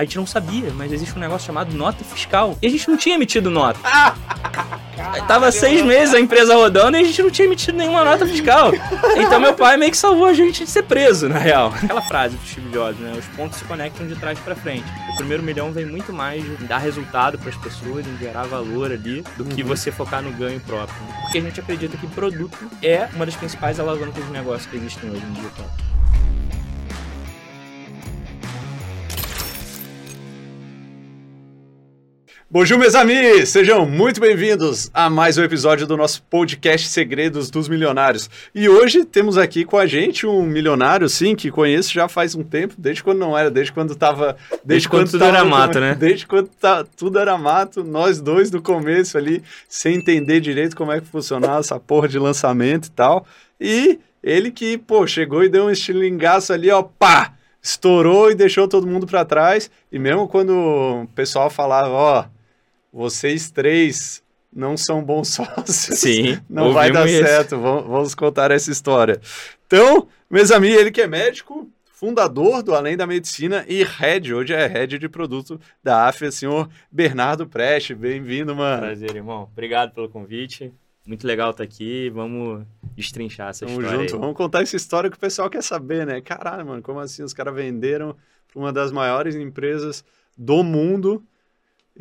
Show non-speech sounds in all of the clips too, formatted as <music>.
a gente não sabia, mas existe um negócio chamado nota fiscal. E a gente não tinha emitido nota. Tava seis meses a empresa rodando e a gente não tinha emitido nenhuma nota fiscal. Então meu pai meio que salvou a gente de ser preso, na real. Aquela frase do Steve Jobs, né? Os pontos se conectam de trás para frente. O primeiro milhão vem muito mais de dar resultado para as pessoas, em gerar valor ali, do que uhum. você focar no ganho próprio. Porque a gente acredita que produto é uma das principais alavancas de negócio que existem hoje em dia. Tá? Bonjour, meus amigos! Sejam muito bem-vindos a mais um episódio do nosso podcast Segredos dos Milionários. E hoje temos aqui com a gente um milionário, sim, que conheço já faz um tempo, desde quando não era, desde quando tava. Desde, desde quando, quando tudo tava, era mato, né? Desde quando tá, tudo era mato, nós dois do começo ali, sem entender direito como é que funcionava essa porra de lançamento e tal. E ele que, pô, chegou e deu um estilingaço ali, ó, pá! Estourou e deixou todo mundo para trás. E mesmo quando o pessoal falava, ó vocês três não são bons <laughs> sócios. Sim. Não vai dar isso. certo. Vamos, vamos, contar essa história. Então, meus amigos, ele que é médico, fundador do Além da Medicina e head, hoje é head de produto da AFIA, senhor Bernardo Preste. Bem-vindo, mano. Prazer, irmão. Obrigado pelo convite. Muito legal estar aqui. Vamos destrinchar essa Tamo história. junto. Aí. Vamos contar essa história que o pessoal quer saber, né? Caralho, mano, como assim os caras venderam para uma das maiores empresas do mundo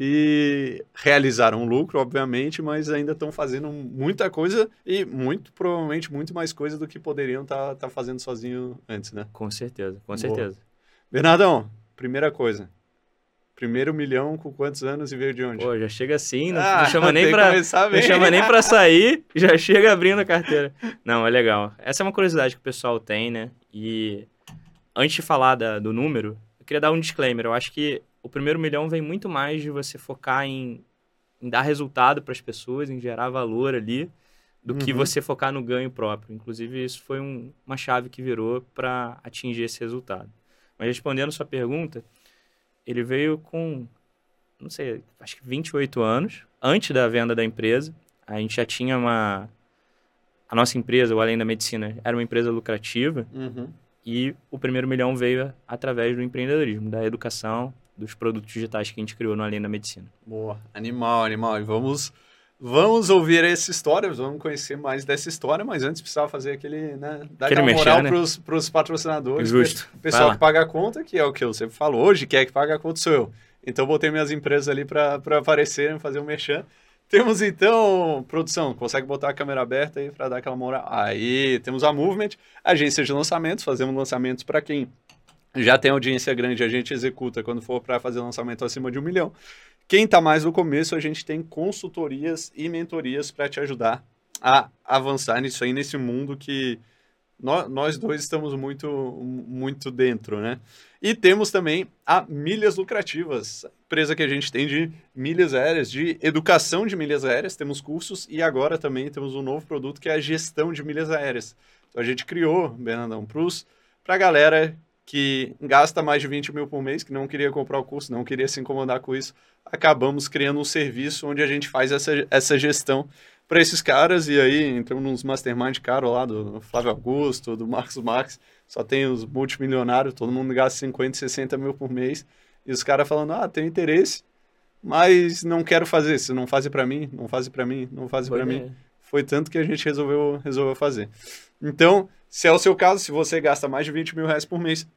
e realizaram lucro, obviamente, mas ainda estão fazendo muita coisa e muito provavelmente muito mais coisa do que poderiam estar tá, tá fazendo sozinho antes, né? Com certeza, com certeza. Bernardão, primeira coisa. Primeiro milhão com quantos anos e veio de onde? Pô, já chega assim, não, ah, não chama <laughs> nem para não chama nem para <laughs> sair, já chega abrindo a carteira. Não, é legal. Essa é uma curiosidade que o pessoal tem, né? E antes de falar da, do número, eu queria dar um disclaimer. Eu acho que o primeiro milhão vem muito mais de você focar em, em dar resultado para as pessoas, em gerar valor ali, do uhum. que você focar no ganho próprio. Inclusive, isso foi um, uma chave que virou para atingir esse resultado. Mas respondendo sua pergunta, ele veio com, não sei, acho que 28 anos, antes da venda da empresa. A gente já tinha uma. A nossa empresa, o Além da Medicina, era uma empresa lucrativa. Uhum. E o primeiro milhão veio através do empreendedorismo, da educação, dos produtos digitais que a gente criou no Além da Medicina. Boa, animal, animal. E vamos, vamos ouvir essa história, vamos conhecer mais dessa história, mas antes precisava fazer aquele, né, dar aquele aquela moral né? para os patrocinadores. Justo. O pessoal que paga a conta, que é o que eu sempre falo, hoje quem é que paga a conta sou eu. Então botei minhas empresas ali para aparecerem, fazer um merchan. Temos então, produção, consegue botar a câmera aberta aí para dar aquela moral? Aí, temos a Movement, agência de lançamentos, fazemos lançamentos para quem já tem audiência grande, a gente executa quando for para fazer lançamento acima de um milhão. Quem está mais no começo, a gente tem consultorias e mentorias para te ajudar a avançar nisso aí, nesse mundo que nós, dois estamos muito, muito dentro, né? E temos também a Milhas Lucrativas, empresa que a gente tem de milhas aéreas, de educação de milhas aéreas, temos cursos e agora também temos um novo produto que é a gestão de milhas aéreas. Então a gente criou, Bernardão, para a galera que gasta mais de 20 mil por mês, que não queria comprar o curso, não queria se incomodar com isso, acabamos criando um serviço onde a gente faz essa, essa gestão para esses caras, e aí entramos nos mastermind caro lá do Flávio Augusto, do Marcos Max, só tem os multimilionários, todo mundo gasta 50, 60 mil por mês, e os caras falando, ah, tenho interesse, mas não quero fazer, se não faz para mim, não faz para mim, não faz para mim. Foi tanto que a gente resolveu, resolveu fazer. Então, se é o seu caso, se você gasta mais de 20 mil reais por mês,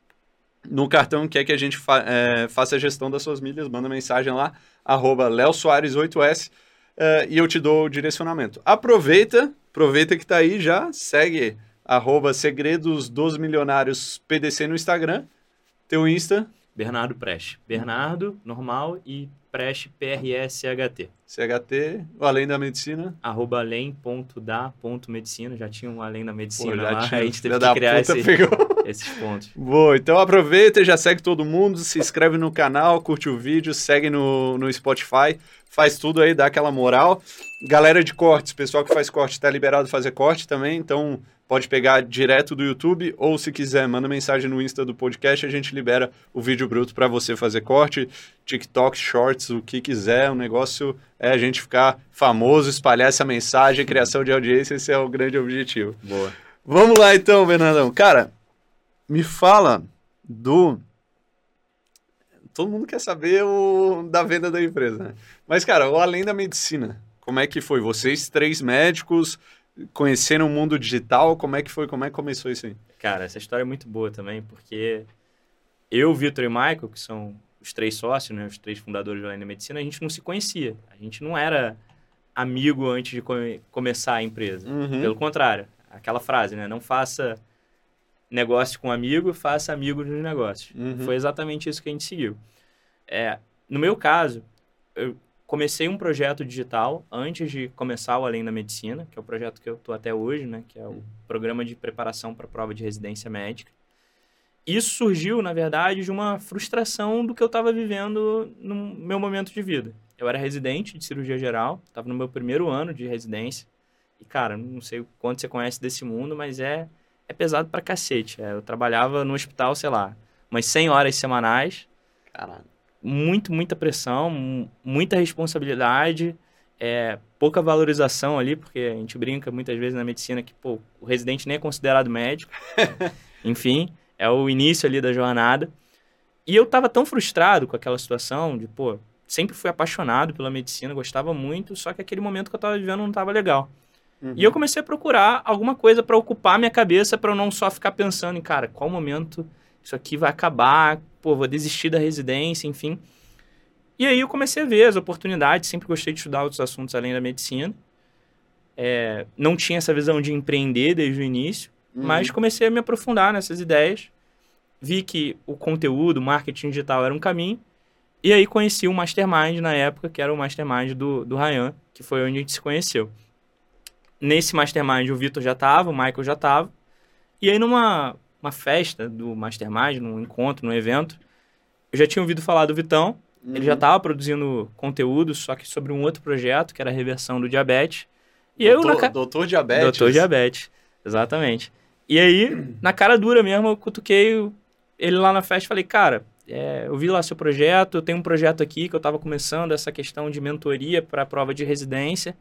no cartão quer que a gente fa é, faça a gestão das suas milhas, manda mensagem lá, arroba leosoares8s, é, e eu te dou o direcionamento. Aproveita, aproveita que tá aí já, segue arroba segredos dos milionários PDC no Instagram, teu Insta. Bernardo Preste. Bernardo, normal, e Preste, P-R-E-S-H-T. CHT, o Além da Medicina. Arroba além.da.medicina, já tinha um Além da Medicina Pô, lá, tinha, a gente teve que criar esse, esses pontos. Boa, então aproveita, já segue todo mundo, se inscreve no canal, curte o vídeo, segue no, no Spotify, faz tudo aí, dá aquela moral. Galera de cortes, pessoal que faz corte, tá liberado fazer corte também, então pode pegar direto do YouTube ou se quiser, manda mensagem no Insta do podcast, a gente libera o vídeo bruto para você fazer corte, TikTok, Shorts, o que quiser. O negócio é a gente ficar famoso, espalhar essa mensagem, criação de audiência, esse é o grande objetivo. Boa. Vamos lá então, Bernardão. Cara, me fala do todo mundo quer saber o da venda da empresa, né? Mas, cara, o além da medicina, como é que foi? Vocês, três médicos, conheceram o mundo digital, como é que foi? Como é que começou isso aí? Cara, essa história é muito boa também, porque eu, Vitor e Michael, que são os três sócios, né, os três fundadores do Além da Medicina, a gente não se conhecia. A gente não era amigo antes de come começar a empresa. Uhum. Pelo contrário, aquela frase, né? Não faça negócio com amigo, faça amigo nos negócios. Uhum. Foi exatamente isso que a gente seguiu. É, no meu caso, eu comecei um projeto digital antes de começar o Além da Medicina, que é o projeto que eu estou até hoje, né? Que é o programa de preparação para a prova de residência médica. Isso surgiu, na verdade, de uma frustração do que eu estava vivendo no meu momento de vida. Eu era residente de cirurgia geral, estava no meu primeiro ano de residência. E, cara, não sei quanto você conhece desse mundo, mas é, é pesado pra cacete. É, eu trabalhava no hospital, sei lá, umas 100 horas semanais. Caralho. Muito, muita pressão, muita responsabilidade, é, pouca valorização ali, porque a gente brinca muitas vezes na medicina que, pô, o residente nem é considerado médico. <laughs> Enfim, é o início ali da jornada. E eu tava tão frustrado com aquela situação de, pô, sempre fui apaixonado pela medicina, gostava muito, só que aquele momento que eu estava vivendo não estava legal. Uhum. E eu comecei a procurar alguma coisa para ocupar minha cabeça para eu não só ficar pensando em, cara, qual momento isso aqui vai acabar, pô, vou desistir da residência, enfim. E aí eu comecei a ver as oportunidades, sempre gostei de estudar outros assuntos além da medicina. É, não tinha essa visão de empreender desde o início, uhum. mas comecei a me aprofundar nessas ideias. Vi que o conteúdo, o marketing digital era um caminho e aí conheci o Mastermind na época, que era o Mastermind do, do Ryan, que foi onde a gente se conheceu. Nesse Mastermind o Vitor já estava, o Michael já estava. E aí numa uma festa do Mastermind, num encontro, num evento, eu já tinha ouvido falar do Vitão. Uhum. Ele já estava produzindo conteúdo, só que sobre um outro projeto, que era a reversão do diabetes. E doutor, eu na ca... Doutor Diabetes. Doutor Diabetes, exatamente. E aí, na cara dura mesmo, eu cutuquei ele lá na festa e falei, cara, é, eu vi lá seu projeto, eu tenho um projeto aqui que eu estava começando, essa questão de mentoria para a prova de residência.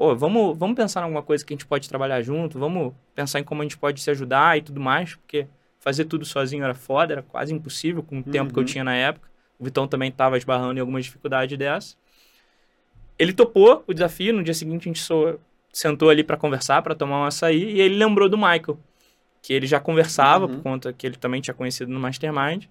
Pô, vamos, vamos pensar em alguma coisa que a gente pode trabalhar junto, vamos pensar em como a gente pode se ajudar e tudo mais, porque fazer tudo sozinho era foda, era quase impossível com o tempo uhum. que eu uhum. tinha na época. O Vitão também estava esbarrando em algumas dificuldades dessa. Ele topou o desafio, no dia seguinte a gente so, sentou ali para conversar, para tomar um açaí, e ele lembrou do Michael, que ele já conversava, uhum. por conta que ele também tinha conhecido no Mastermind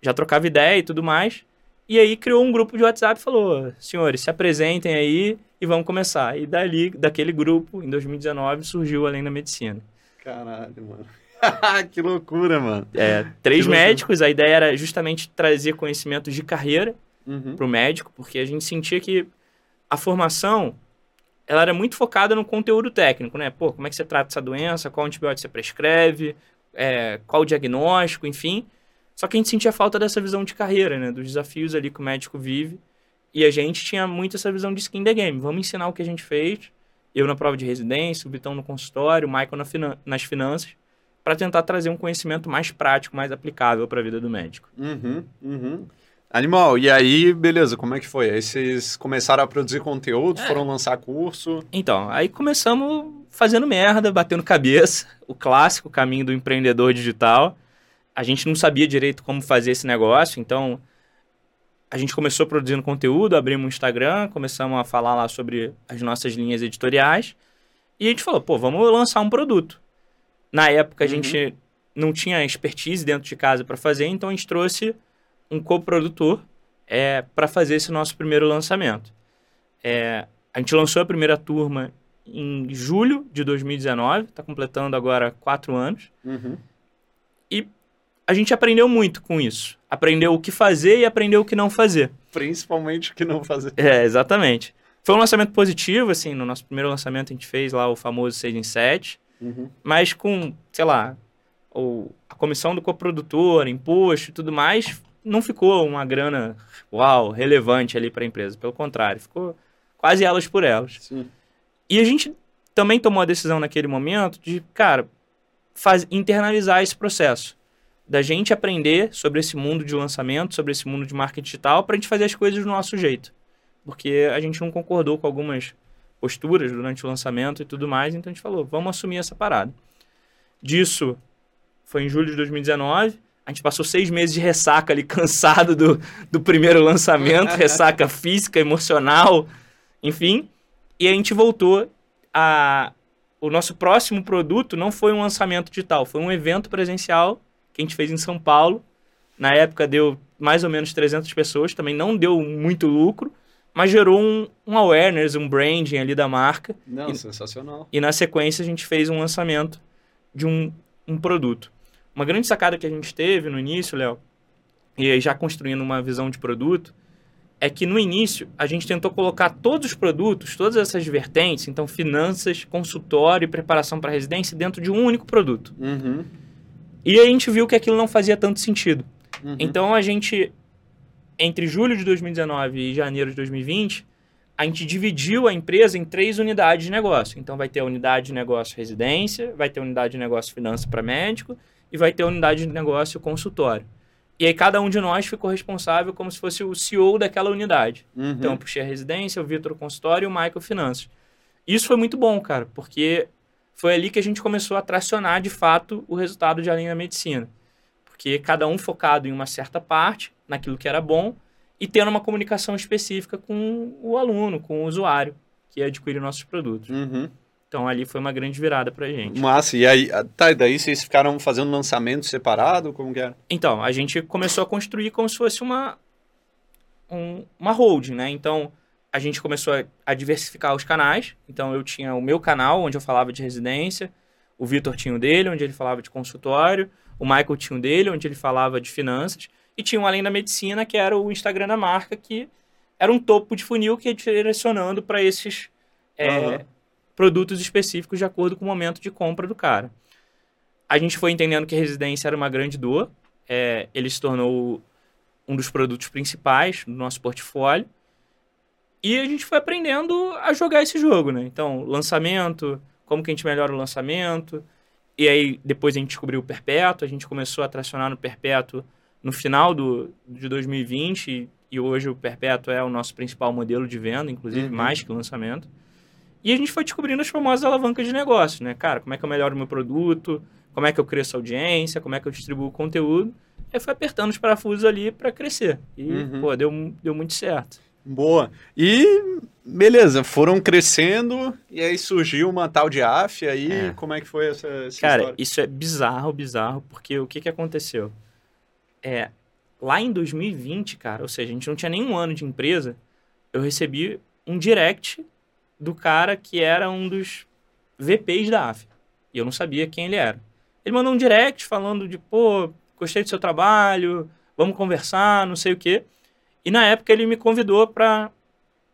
já trocava ideia e tudo mais. E aí criou um grupo de WhatsApp e falou: senhores, se apresentem aí e vamos começar. E dali, daquele grupo, em 2019, surgiu Além da Medicina. Caralho, mano. <laughs> que loucura, mano. É, três médicos, a ideia era justamente trazer conhecimentos de carreira uhum. para o médico, porque a gente sentia que a formação ela era muito focada no conteúdo técnico, né? Pô, como é que você trata essa doença, qual antibiótico você prescreve, é, qual o diagnóstico, enfim. Só que a gente sentia falta dessa visão de carreira, né? Dos desafios ali que o médico vive. E a gente tinha muito essa visão de skin the game. Vamos ensinar o que a gente fez. Eu na prova de residência, o Vitão no consultório, o Michael na finan nas finanças, para tentar trazer um conhecimento mais prático, mais aplicável para a vida do médico. Uhum, uhum. Animal, e aí, beleza, como é que foi? Aí vocês começaram a produzir conteúdo, é. foram lançar curso? Então, aí começamos fazendo merda, batendo cabeça, <laughs> o clássico caminho do empreendedor digital a gente não sabia direito como fazer esse negócio, então a gente começou produzindo conteúdo, abrimos um Instagram, começamos a falar lá sobre as nossas linhas editoriais e a gente falou, pô, vamos lançar um produto. Na época a uhum. gente não tinha expertise dentro de casa para fazer, então a gente trouxe um coprodutor é, para fazer esse nosso primeiro lançamento. É, a gente lançou a primeira turma em julho de 2019, está completando agora quatro anos. Uhum. E a gente aprendeu muito com isso. Aprendeu o que fazer e aprendeu o que não fazer. Principalmente o que não fazer. É, exatamente. Foi um lançamento positivo, assim, no nosso primeiro lançamento a gente fez lá o famoso 6 em 7, uhum. mas com, sei lá, o, a comissão do coprodutor, imposto e tudo mais, não ficou uma grana, uau, relevante ali para a empresa. Pelo contrário, ficou quase elas por elas. Sim. E a gente também tomou a decisão naquele momento de, cara, faz, internalizar esse processo da gente aprender sobre esse mundo de lançamento, sobre esse mundo de marketing digital, para a gente fazer as coisas do nosso jeito. Porque a gente não concordou com algumas posturas durante o lançamento e tudo mais, então a gente falou, vamos assumir essa parada. Disso, foi em julho de 2019, A gente passou seis meses de ressaca ali, <laughs> cansado do, do primeiro lançamento, <laughs> ressaca física, emocional, enfim. E a gente voltou a. O nosso próximo produto não foi um lançamento digital, foi um evento presencial que a gente fez em São Paulo. Na época deu mais ou menos 300 pessoas, também não deu muito lucro, mas gerou um, um awareness, um branding ali da marca. Não, e, sensacional. E na sequência a gente fez um lançamento de um, um produto. Uma grande sacada que a gente teve no início, Léo, e já construindo uma visão de produto, é que no início a gente tentou colocar todos os produtos, todas essas vertentes, então finanças, consultório e preparação para residência, dentro de um único produto. Uhum. E a gente viu que aquilo não fazia tanto sentido. Uhum. Então a gente, entre julho de 2019 e janeiro de 2020, a gente dividiu a empresa em três unidades de negócio. Então vai ter a unidade de negócio residência, vai ter a unidade de negócio finança para médico e vai ter a unidade de negócio consultório. E aí cada um de nós ficou responsável como se fosse o CEO daquela unidade. Uhum. Então eu puxei a residência, o Vitor o consultório e o Michael finanças. Isso foi muito bom, cara, porque foi ali que a gente começou a tracionar de fato o resultado de Além da Medicina. Porque cada um focado em uma certa parte, naquilo que era bom, e tendo uma comunicação específica com o aluno, com o usuário que adquire nossos produtos. Uhum. Então ali foi uma grande virada pra gente. Massa, e aí, tá, e daí vocês ficaram fazendo lançamento separado? Como que era? Então, a gente começou a construir como se fosse uma, um, uma holding, né? Então, a gente começou a, a, diversificar os canais. Então, eu tinha o meu canal, onde eu falava de residência, o Vitor tinha o dele, onde ele falava de consultório, o Michael tinha o dele, onde ele falava de finanças, e tinha um Além da Medicina, que era o Instagram da marca, que era um topo de funil que ia direcionando para esses... É, uhum produtos específicos de acordo com o momento de compra do cara. A gente foi entendendo que residência era uma grande dor, é, ele se tornou um dos produtos principais do nosso portfólio, e a gente foi aprendendo a jogar esse jogo, né? Então, lançamento, como que a gente melhora o lançamento, e aí depois a gente descobriu o Perpétuo, a gente começou a tracionar no Perpétuo no final do, de 2020, e, hoje o Perpétuo é o nosso principal modelo de venda, inclusive uhum. mais que o lançamento. E a gente foi descobrindo as famosas alavancas de negócio, né? Cara, como é que eu melhoro o meu produto, como é que eu cresço a audiência, como é que eu distribuo o conteúdo. E foi apertando os parafusos ali para crescer. E, uhum. pô, deu, deu muito certo. Boa. E, beleza, foram crescendo e aí surgiu uma tal de AF, aí é. como é que foi essa, essa Cara, história? isso é bizarro, bizarro, porque o que que aconteceu? É, lá em 2020, cara, ou seja, a gente não tinha nenhum ano de empresa, eu recebi um direct do cara que era um dos VPs da AF. E eu não sabia quem ele era. Ele mandou um direct falando de, pô, gostei do seu trabalho, vamos conversar, não sei o quê. E na época ele me convidou para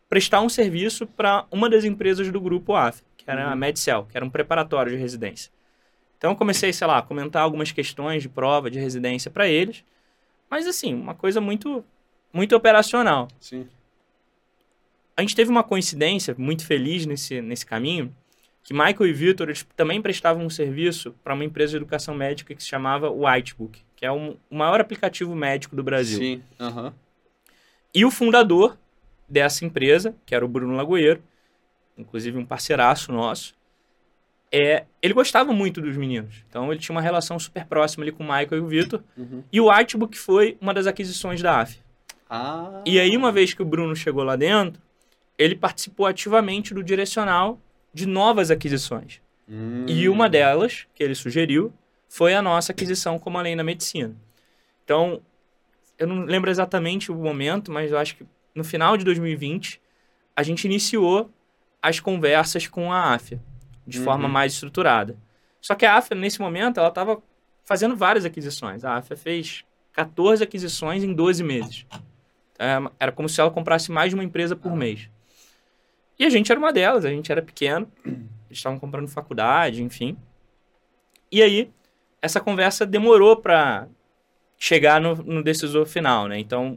prestar um serviço para uma das empresas do grupo AF, que era uhum. a Medcel, que era um preparatório de residência. Então eu comecei, sei lá, a comentar algumas questões de prova de residência para eles. Mas assim, uma coisa muito muito operacional. Sim a gente teve uma coincidência muito feliz nesse, nesse caminho, que Michael e Victor eles também prestavam um serviço para uma empresa de educação médica que se chamava Whitebook, que é um, o maior aplicativo médico do Brasil. Sim, uhum. E o fundador dessa empresa, que era o Bruno Lagoeiro, inclusive um parceiraço nosso, é, ele gostava muito dos meninos. Então ele tinha uma relação super próxima ali com o Michael e o Victor. Uhum. E o Whitebook foi uma das aquisições da AF. Ah. E aí, uma vez que o Bruno chegou lá dentro, ele participou ativamente do direcional de novas aquisições. Hum. E uma delas, que ele sugeriu, foi a nossa aquisição como além da medicina. Então, eu não lembro exatamente o momento, mas eu acho que no final de 2020, a gente iniciou as conversas com a AFIA, de uhum. forma mais estruturada. Só que a AFIA, nesse momento, ela estava fazendo várias aquisições. A AFIA fez 14 aquisições em 12 meses. É, era como se ela comprasse mais de uma empresa por mês. E a gente era uma delas, a gente era pequeno, eles estavam comprando faculdade, enfim. E aí, essa conversa demorou para chegar no, no, decisor final, né? Então,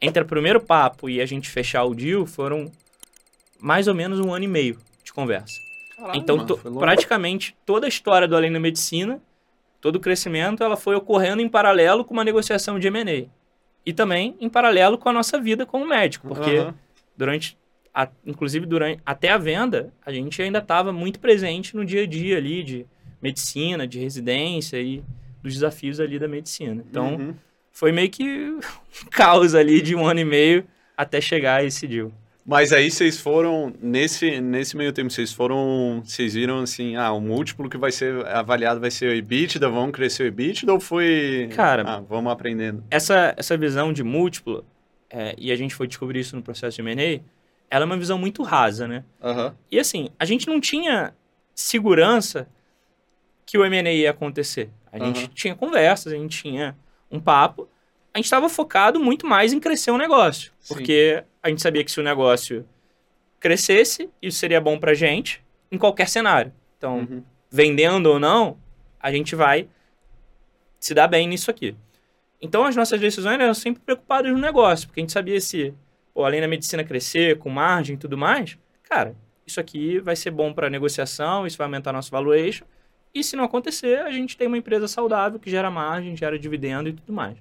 entre o primeiro papo e a gente fechar o deal, foram mais ou menos um ano e meio de conversa. Então, mano, praticamente toda a história do Além da Medicina, todo o crescimento, ela foi ocorrendo em paralelo com uma negociação de M&A. E também em paralelo com a nossa vida como médico, porque uhum. durante a, inclusive durante até a venda, a gente ainda estava muito presente no dia a dia ali de medicina, de residência e dos desafios ali da medicina. Então, uhum. foi meio que um <laughs> caos ali de um ano e meio até chegar a esse deal. Mas aí vocês foram, nesse, nesse meio tempo, vocês foram, vocês viram assim, ah, o múltiplo que vai ser avaliado vai ser o EBITDA, vamos crescer o EBITDA ou foi... Cara... Ah, vamos aprendendo. Essa, essa visão de múltiplo, é, e a gente foi descobrir isso no processo de M&A, ela é uma visão muito rasa, né? Uhum. E assim, a gente não tinha segurança que o M&A ia acontecer. A uhum. gente tinha conversas, a gente tinha um papo, a gente estava focado muito mais em crescer o negócio. Sim. Porque a gente sabia que se o negócio crescesse, isso seria bom para gente em qualquer cenário. Então, uhum. vendendo ou não, a gente vai se dar bem nisso aqui. Então, as nossas decisões eram sempre preocupadas no negócio, porque a gente sabia se, pô, além da medicina crescer, com margem e tudo mais, cara, isso aqui vai ser bom para negociação, isso vai aumentar nosso valuation. E se não acontecer, a gente tem uma empresa saudável que gera margem, gera dividendo e tudo mais.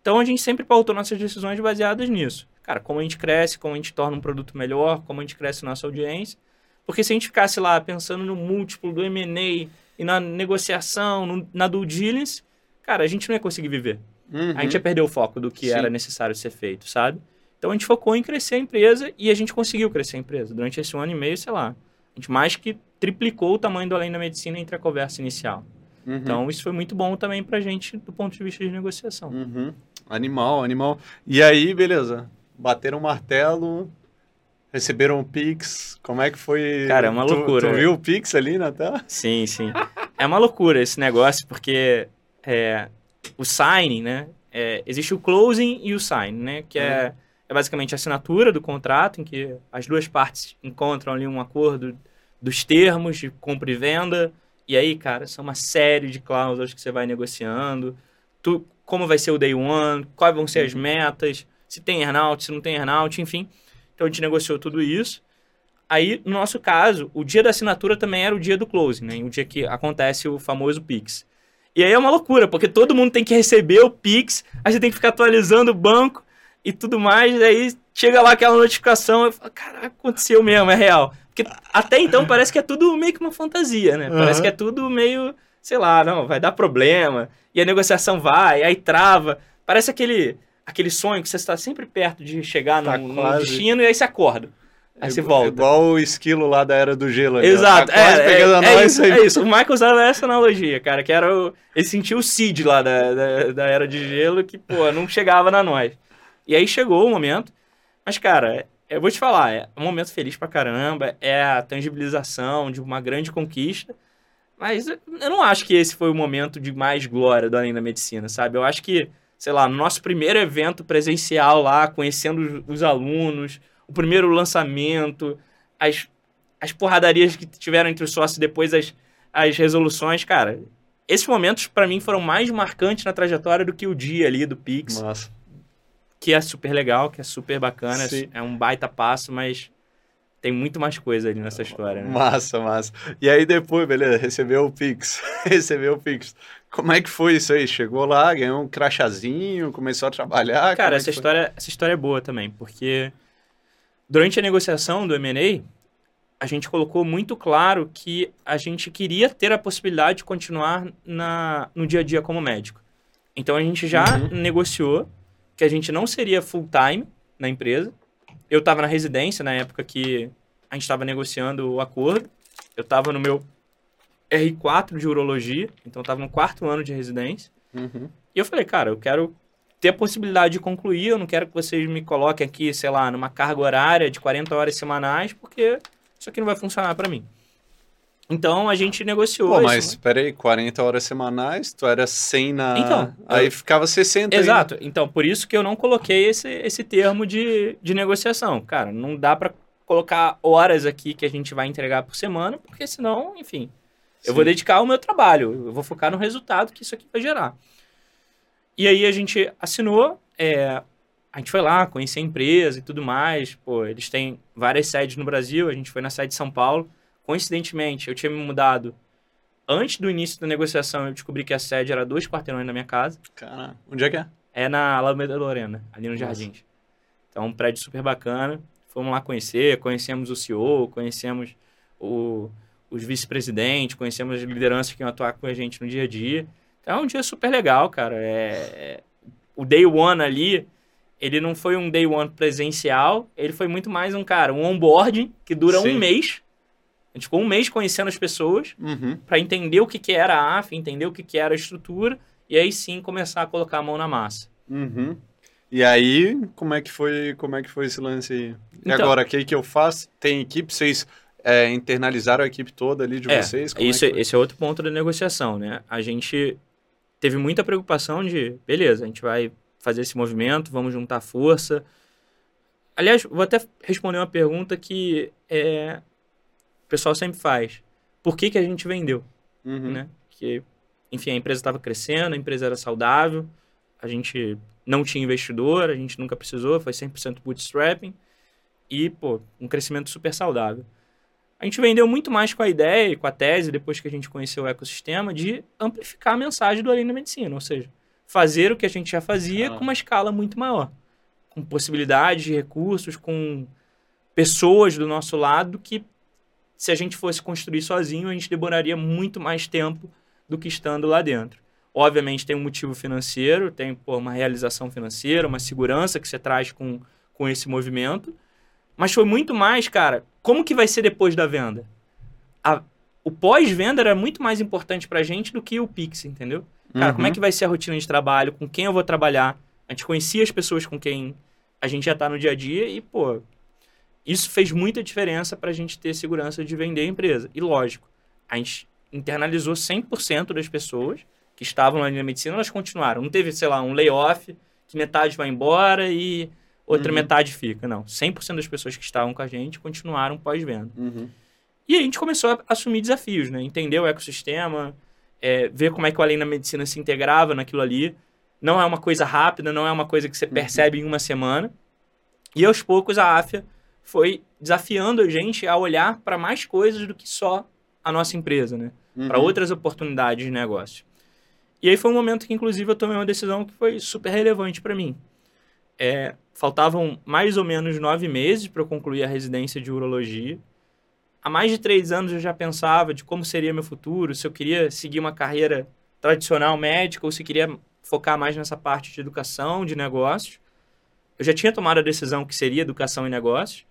Então a gente sempre pautou nossas decisões baseadas nisso. Cara, como a gente cresce, como a gente torna um produto melhor, como a gente cresce nossa audiência. Porque se a gente ficasse lá pensando no múltiplo do M&A e na negociação, no, na due diligence, cara, a gente não ia conseguir viver. Uhum. A gente ia perder o foco do que Sim. era necessário ser feito, sabe? Então a gente focou em crescer a empresa e a gente conseguiu crescer a empresa. Durante esse ano e meio, sei lá, a gente mais que triplicou o tamanho do Além da Medicina entre a conversa inicial. Uhum. Então isso foi muito bom também pra gente do ponto de vista de negociação. Uhum. Animal, animal. E aí, beleza. Bateram o martelo, receberam o Pix. Como é que foi? Cara, é uma loucura. Tu, tu viu o Pix ali na tela? Sim, sim. é uma loucura esse negócio, porque é, o signing, né? É, existe o closing e o sign, né? Que é, uhum. É basicamente a assinatura do contrato, em que as duas partes encontram ali um acordo dos termos de compra e venda. E aí, cara, são uma série de cláusulas que você vai negociando. Tu, como vai ser o day one, quais vão ser as uhum. metas, se tem earnout, se não tem earnout, enfim. Então a gente negociou tudo isso. Aí, no nosso caso, o dia da assinatura também era o dia do closing, né? O dia que acontece o famoso Pix. E aí é uma loucura, porque todo mundo tem que receber o Pix, aí você tem que ficar atualizando o banco e tudo mais, aí chega lá aquela notificação, eu falo, caraca, aconteceu mesmo, é real. Porque até então parece que é tudo meio que uma fantasia, né? Uhum. Parece que é tudo meio, sei lá, não, vai dar problema e a negociação vai, aí trava. Parece aquele, aquele sonho que você está sempre perto de chegar tá no, no, destino e aí você acorda. Aí é, você volta. Igual o esquilo lá da Era do Gelo. Exato. Tá é, é, é, isso, é, isso, O Michael usava essa analogia, cara, que era o... Ele sentiu o Cid lá da, da, da, Era de Gelo que, pô, não chegava na nós. E aí chegou o momento. Mas, cara, eu vou te falar, é um momento feliz pra caramba, é a tangibilização de uma grande conquista. Mas eu não acho que esse foi o momento de mais glória do Além da Medicina, sabe? Eu acho que, sei lá, no nosso primeiro evento presencial lá, conhecendo os, os alunos, o primeiro lançamento, as, as porradarias que tiveram entre os sócios depois as, as resoluções, cara, esses momentos para mim foram mais marcantes na trajetória do que o dia ali do Pix. Nossa. Que é super legal, que é super bacana, Sim. é um baita passo, mas tem muito mais coisa ali nessa história. Né? Massa, massa. E aí depois, beleza, recebeu o Pix. <laughs> recebeu o Pix. Como é que foi isso aí? Chegou lá, ganhou um crachazinho, começou a trabalhar? Cara, é essa, história, essa história é boa também, porque durante a negociação do M&A, a gente colocou muito claro que a gente queria ter a possibilidade de continuar na, no dia a dia como médico. Então a gente já uhum. negociou que a gente não seria full time na empresa, eu estava na residência na época que a gente estava negociando o acordo. Eu estava no meu R4 de urologia, então estava no quarto ano de residência. Uhum. E eu falei, cara, eu quero ter a possibilidade de concluir, eu não quero que vocês me coloquem aqui, sei lá, numa carga horária de 40 horas semanais, porque isso aqui não vai funcionar para mim. Então a gente negociou. Pô, mas isso, peraí, 40 horas semanais, tu era 100 na. Então. Aí eu... ficava 60. Exato. Aí. Então, por isso que eu não coloquei esse, esse termo de, de negociação. Cara, não dá para colocar horas aqui que a gente vai entregar por semana, porque senão, enfim, Sim. eu vou dedicar o meu trabalho, eu vou focar no resultado que isso aqui vai gerar. E aí a gente assinou, é, a gente foi lá, conhecer a empresa e tudo mais. Pô, eles têm várias sedes no Brasil, a gente foi na sede de São Paulo. Coincidentemente, eu tinha me mudado antes do início da negociação. Eu descobri que a sede era dois quarteirões da minha casa. Cara, onde é que é? É na Alameda Lorena, ali no Jardim. Então, um prédio super bacana. Fomos lá conhecer, conhecemos o CEO, conhecemos o, os vice-presidentes, conhecemos as lideranças que iam atuar com a gente no dia a dia. Então é um dia super legal, cara. É, é, o day one ali, ele não foi um day one presencial, ele foi muito mais um, cara, um onboarding que dura Sim. um mês. A gente ficou um mês conhecendo as pessoas uhum. para entender o que, que era a AF, entender o que, que era a estrutura e aí sim começar a colocar a mão na massa. Uhum. E aí, como é que foi, como é que foi esse lance aí? E então, agora, o que, que eu faço? Tem equipe, vocês é, internalizaram a equipe toda ali de é, vocês? Como isso, é esse é outro ponto da negociação, né? A gente teve muita preocupação de, beleza, a gente vai fazer esse movimento, vamos juntar força. Aliás, vou até responder uma pergunta que é, pessoal sempre faz. Por que, que a gente vendeu? Uhum. Né? Que enfim, a empresa estava crescendo, a empresa era saudável, a gente não tinha investidor, a gente nunca precisou, foi 100% bootstrapping e, pô, um crescimento super saudável. A gente vendeu muito mais com a ideia e com a tese, depois que a gente conheceu o ecossistema, de amplificar a mensagem do Além da Medicina, ou seja, fazer o que a gente já fazia ah. com uma escala muito maior, com possibilidades de recursos, com pessoas do nosso lado que, se a gente fosse construir sozinho, a gente demoraria muito mais tempo do que estando lá dentro. Obviamente tem um motivo financeiro, tem pô, uma realização financeira, uma segurança que você traz com, com esse movimento. Mas foi muito mais, cara, como que vai ser depois da venda? A, o pós-venda era muito mais importante pra gente do que o Pix, entendeu? Cara, uhum. como é uhum. que vai ser a rotina de trabalho, com quem eu vou trabalhar? A gente conhecia as pessoas com quem a gente já tá no dia a dia e, pô, isso fez muita diferença pra gente ter segurança de vender a empresa. E lógico, a gente internalizou 100% das pessoas que estavam na medicina, elas continuaram. Não teve, sei lá, um layoff que metade vai embora e outra uhum. metade fica. Não, 100% das pessoas que estavam com a gente continuaram pós-venda. Uhum. E a gente começou a assumir desafios, né? Entender o ecossistema, é, ver como é que o Além da Medicina se integrava naquilo ali. Não é uma coisa rápida, não é uma coisa que você uhum. percebe em uma semana. E aos poucos a AFIA foi desafiando a gente a olhar para mais coisas do que só a nossa empresa, né? uhum. para outras oportunidades de negócio. E aí foi um momento que, inclusive, eu tomei uma decisão que foi super relevante para mim. É, faltavam mais ou menos nove meses para eu concluir a residência de urologia. Há mais de três anos eu já pensava de como seria meu futuro, se eu queria seguir uma carreira tradicional médica ou se queria focar mais nessa parte de educação, de negócios. Eu já tinha tomado a decisão que seria educação e negócios.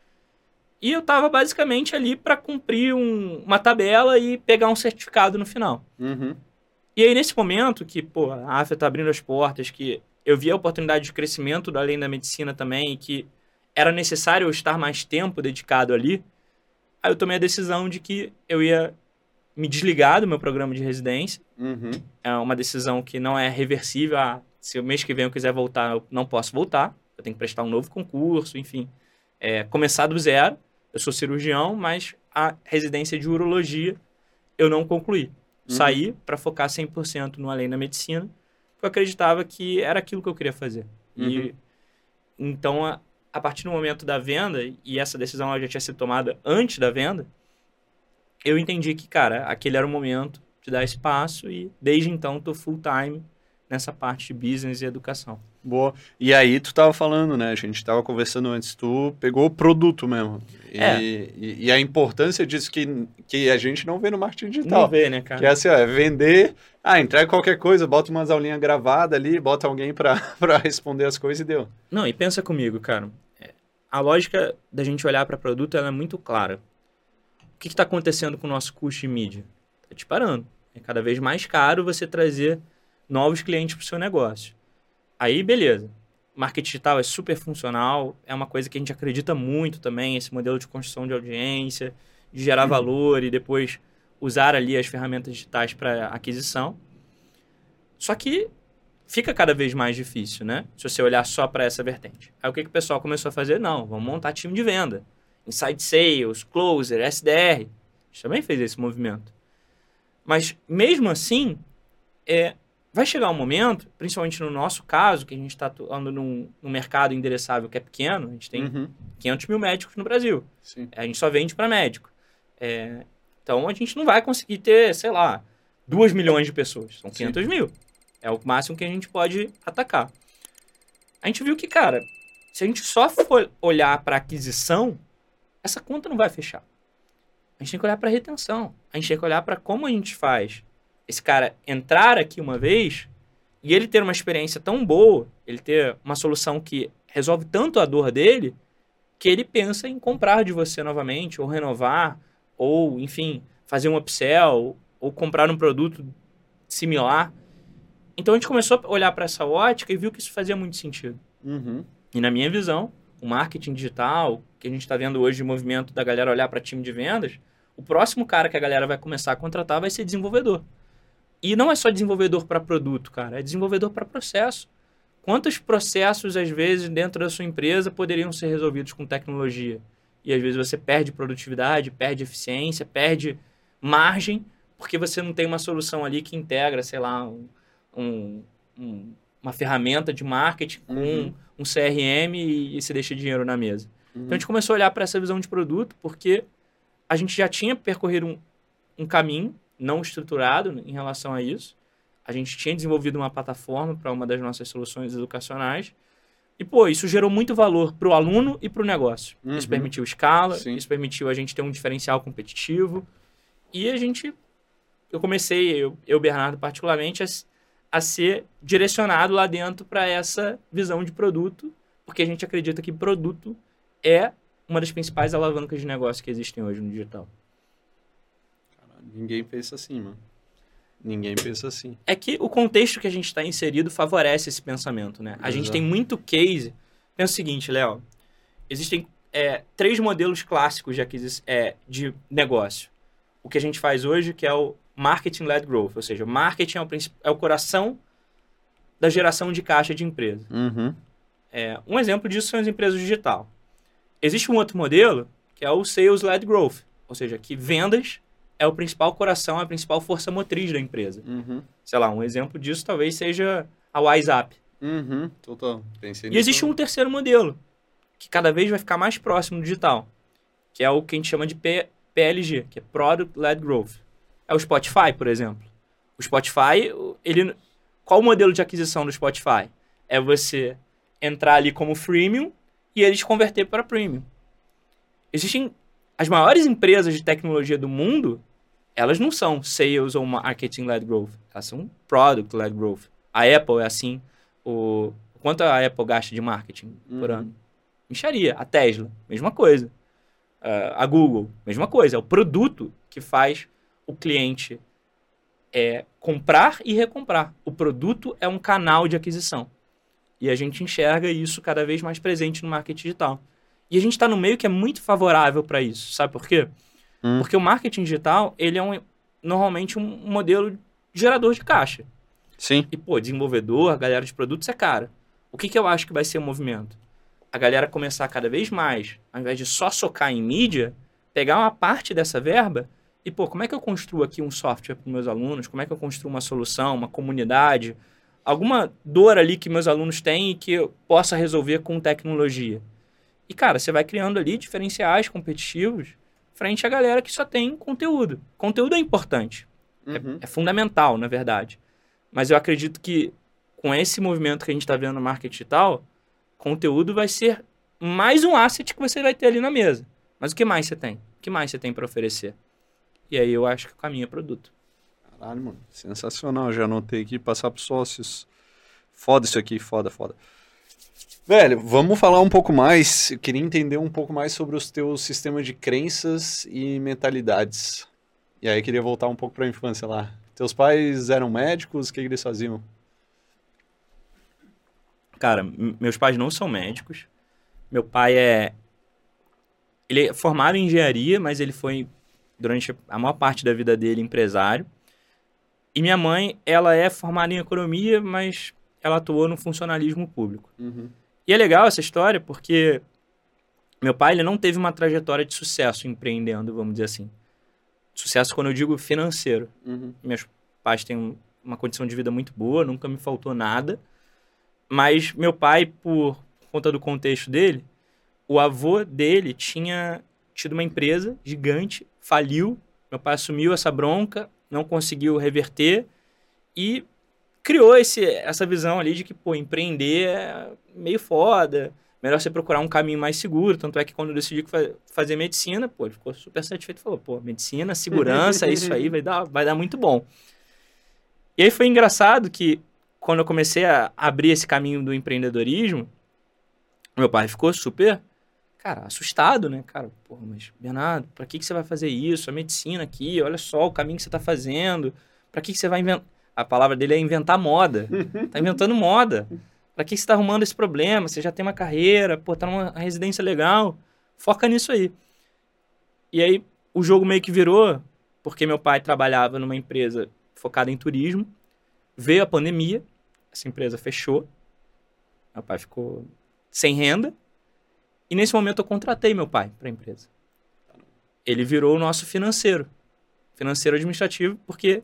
E eu estava basicamente ali para cumprir um, uma tabela e pegar um certificado no final. Uhum. E aí, nesse momento que pô, a AFA está abrindo as portas, que eu vi a oportunidade de crescimento da além da medicina também, e que era necessário eu estar mais tempo dedicado ali, aí eu tomei a decisão de que eu ia me desligar do meu programa de residência. Uhum. É uma decisão que não é reversível. Ah, se o mês que vem eu quiser voltar, eu não posso voltar. Eu tenho que prestar um novo concurso, enfim. É, começar do zero. Eu sou cirurgião, mas a residência de urologia eu não concluí. Uhum. Saí para focar 100% no além da medicina, porque eu acreditava que era aquilo que eu queria fazer. Uhum. E então, a, a, partir do momento da venda, e essa decisão já tinha sido tomada antes da venda, eu entendi que, cara, aquele era o momento de dar espaço e desde então estou full time nessa parte de business e educação. Boa. E aí tu tava falando, né? A gente tava conversando antes, tu pegou o produto mesmo. E, é. e, e, a importância disso que, que a gente não vê no marketing digital. Não vê, né, cara? Que é assim, ó, é vender, ah, entrega qualquer coisa, bota umas aulinhas gravadas ali, bota alguém para <laughs> responder as coisas e deu. Não, e pensa comigo, cara. É, a lógica da gente olhar para produto ela é muito clara. O que está acontecendo com o nosso custo de mídia? Está disparando. É cada vez mais caro você trazer novos clientes para o seu negócio. Aí, beleza. Marketing digital é super funcional, é uma coisa que a gente acredita muito também, esse modelo de construção de audiência, de gerar uhum. valor e depois usar ali as ferramentas digitais para aquisição. Só que fica cada vez mais difícil, né? Se você olhar só para essa vertente. Aí o que, que o pessoal começou a fazer? Não, vamos montar time de venda. Inside Sales, Closer, SDR. A gente também fez esse movimento. Mas mesmo assim, é, vai chegar um momento, principalmente no nosso caso, que a gente está atuando num, num, mercado endereçável que é pequeno, a gente tem uhum. 500 mil médicos no Brasil. Sim. A gente só vende para médico. É, então a gente não vai conseguir ter, sei lá, 2 milhões de pessoas. São 500 Sim. mil. É o máximo que a gente pode atacar. A gente viu que, cara, se a gente só for olhar para aquisição, essa conta não vai fechar. A gente tem que olhar para retenção. A gente tem que olhar para como a gente faz esse cara entrar aqui uma vez e ele ter uma experiência tão boa, ele ter uma solução que resolve tanto a dor dele, que ele pensa em comprar de você novamente, ou renovar, ou, enfim, fazer um upsell, ou comprar um produto similar. Então a gente começou a olhar para essa ótica e viu que isso fazia muito sentido. Uhum. E na minha visão, o marketing digital, que a gente está vendo hoje o movimento da galera olhar para time de vendas, o próximo cara que a galera vai começar a contratar vai ser desenvolvedor. E não é só desenvolvedor para produto, cara, é desenvolvedor para processo. Quantos processos, às vezes, dentro da sua empresa poderiam ser resolvidos com tecnologia? E às vezes você perde produtividade, perde eficiência, perde margem, porque você não tem uma solução ali que integra, sei lá, um, um, um, uma ferramenta de marketing com uhum. um CRM e, e se deixa dinheiro na mesa. Uhum. Então a gente começou a olhar para essa visão de produto, porque a gente já tinha percorrido um, um caminho não estruturado em relação a isso. A gente tinha desenvolvido uma plataforma para uma das nossas soluções educacionais. E, pô, isso gerou muito valor para o aluno e para o negócio. Uhum. Isso permitiu escala, Sim. isso permitiu a gente ter um diferencial competitivo. E a gente, eu comecei, eu, eu Bernardo particularmente, a, a ser direcionado lá dentro para essa visão de produto, porque a gente acredita que produto é uma das principais alavancas de negócio que existem hoje no digital. Ninguém pensa assim, mano. Ninguém pensa assim. É que o contexto que a gente está inserido favorece esse pensamento, né? A gente tem muito case. Pensa o seguinte, Léo. Existem é, três modelos clássicos de, aquisição, é, de negócio. O que a gente faz hoje, que é o marketing-led growth, ou seja, marketing é o, é o coração da geração de caixa de empresa. Uhum. É, um exemplo disso são as empresas digital. Existe um outro modelo, que é o sales-led growth, ou seja, que vendas é o principal coração, a principal força motriz da empresa. Uhum. Sei lá, um exemplo disso talvez seja a WhatsApp. Uhum, total. Pensei e existe um terceiro modelo, que cada vez vai ficar mais próximo do digital, que é o que a gente chama de P PLG, que é Product Led Growth. É o Spotify, por exemplo. O Spotify, ele qual o modelo de aquisição do Spotify? É você entrar ali como freemium e eles converter para premium. Existem as maiores empresas de tecnologia do mundo, elas não são sales ou marketing-led growth, elas são product-led growth. A Apple é assim, o quanto a Apple gasta de marketing uhum. por ano? Enxaria. A Tesla, mesma coisa. Uh, a Google, mesma coisa. É o produto que faz o cliente é, comprar e recomprar. O produto é um canal de aquisição. E a gente enxerga isso cada vez mais presente no marketing digital. E a gente está no meio que é muito favorável para isso. Sabe por quê? Hum. Porque o marketing digital, ele é um, normalmente um modelo gerador de caixa. Sim. E, pô, desenvolvedor, galera de produtos é cara. O que, que eu acho que vai ser o movimento? A galera começar cada vez mais, ao invés de só socar em mídia, pegar uma parte dessa verba e, pô, como é que eu construo aqui um software para meus alunos? Como é que eu construo uma solução, uma comunidade? Alguma dor ali que meus alunos têm e que eu possa resolver com tecnologia. E, cara, você vai criando ali diferenciais competitivos frente à galera que só tem conteúdo. Conteúdo é importante. É, uhum. É, é, fundamental, na verdade. Mas eu acredito que com esse movimento que a gente está vendo no marketing digital, conteúdo vai ser mais um asset que você vai ter ali na mesa. Mas o que mais você tem? O que mais você tem para oferecer? E aí eu acho que o caminho é produto. Caralho, mano. Sensacional. Já anotei aqui, passar para sócios. Foda isso aqui, foda, foda. Velho, vamos falar um pouco mais. Eu queria entender um pouco mais sobre os teus sistemas de crenças e mentalidades. E aí queria voltar um pouco para a infância lá. Teus pais eram médicos? O que, que eles faziam? Cara, meus pais não são médicos. Meu pai é. Ele é formado em engenharia, mas ele foi, durante a maior parte da vida dele, empresário. E minha mãe, ela é formada em economia, mas ela atuou no funcionalismo público. Uhum. E é legal essa história porque meu pai ele não teve uma trajetória de sucesso empreendendo, vamos dizer assim. Sucesso quando eu digo financeiro. Uhum. Meus pais têm uma condição de vida muito boa, nunca me faltou nada. Mas meu pai, por conta do contexto dele, o avô dele tinha tido uma empresa gigante, faliu. Meu pai assumiu essa bronca, não conseguiu reverter e criou esse, essa visão ali de que, pô, empreender é meio foda, melhor você procurar um caminho mais seguro. Tanto é que quando eu decidi fazer medicina, pô, ele ficou super satisfeito. Falou, pô, medicina, segurança, isso aí vai dar, vai dar muito bom. E aí foi engraçado que quando eu comecei a abrir esse caminho do empreendedorismo, meu pai ficou super, cara, assustado, né? Cara, porra, mas Bernardo, pra que, que você vai fazer isso? A medicina aqui, olha só o caminho que você tá fazendo. Pra que, que você vai inventar? A palavra dele é inventar moda. <laughs> tá inventando moda. Pra que, você tá arrumando esse problema? Você já tem uma carreira, pô, tá numa residência legal. Foca nisso aí. E aí o jogo meio que virou, porque meu pai trabalhava numa empresa focada em turismo. Veio a pandemia, essa empresa fechou. Meu pai ficou sem renda. E nesse momento eu contratei meu pai para a empresa. Ele virou o nosso financeiro, financeiro administrativo, porque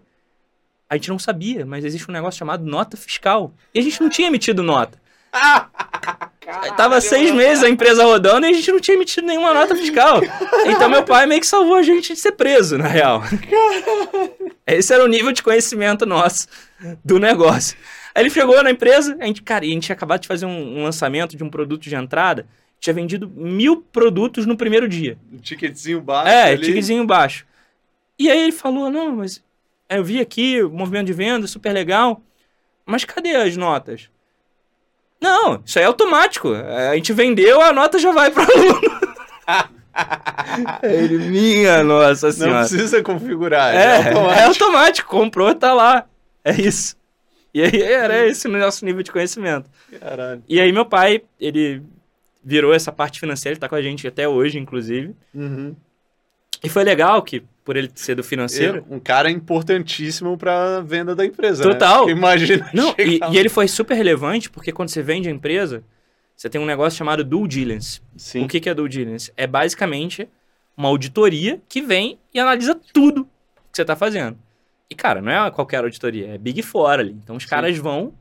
a gente não sabia, mas existe um negócio chamado nota fiscal. E a gente não tinha emitido nota. Caralho, Tava seis meses a empresa rodando e a gente não tinha emitido nenhuma nota fiscal. Então meu pai meio que salvou a gente de ser preso, na real. Esse era o nível de conhecimento nosso do negócio. Aí ele chegou na empresa, a gente, cara, e a gente tinha acabado de fazer um, um lançamento de um produto de entrada, tinha vendido mil produtos no primeiro dia. Um ticketzinho baixo. É, ali. ticketzinho baixo. E aí ele falou: não, mas eu vi aqui o movimento de venda, super legal. Mas cadê as notas? Não, isso aí é automático. A gente vendeu, a nota já vai para o <laughs> aluno. <laughs> Ele, minha nossa senhora. Não precisa configurar, é, é automático. É automático, comprou, tá lá. É isso. E aí era esse o nosso nível de conhecimento. Caralho. E aí meu pai, ele virou essa parte financeira, ele tá com a gente até hoje, inclusive. Uhum. E foi legal que, por ele ser do financeiro... um cara importantíssimo pra venda da empresa, né? Total. Né? Imagina Não, e, e, ele foi super relevante, porque quando você vende a empresa, você tem um negócio chamado due diligence. Sim. O que, que é due diligence? É basicamente uma auditoria que vem e analisa tudo que você tá fazendo. E, cara, não é qualquer auditoria, é Big Four ali. Então, os Sim. caras vão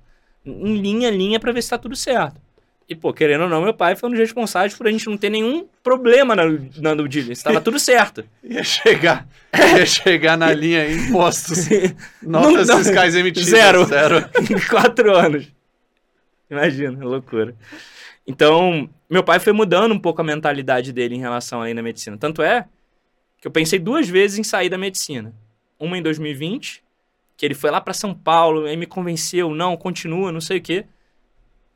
em linha a linha para ver se tá tudo certo. E, pô, querendo ou não, meu pai foi um dos responsáveis por a gente não ter nenhum problema na, na due diligence. Tava tudo certo. <laughs> ia chegar, ia chegar na linha impostos. <laughs> Notas não, não, fiscais emitidas. Zero. Zero. <laughs> em quatro anos. Imagina, loucura. Então, meu pai foi mudando um pouco a mentalidade dele em relação aí na medicina. Tanto é que eu pensei duas vezes em sair da medicina uma em 2020, que ele foi lá para São Paulo, aí me convenceu, não, continua, não sei o quê.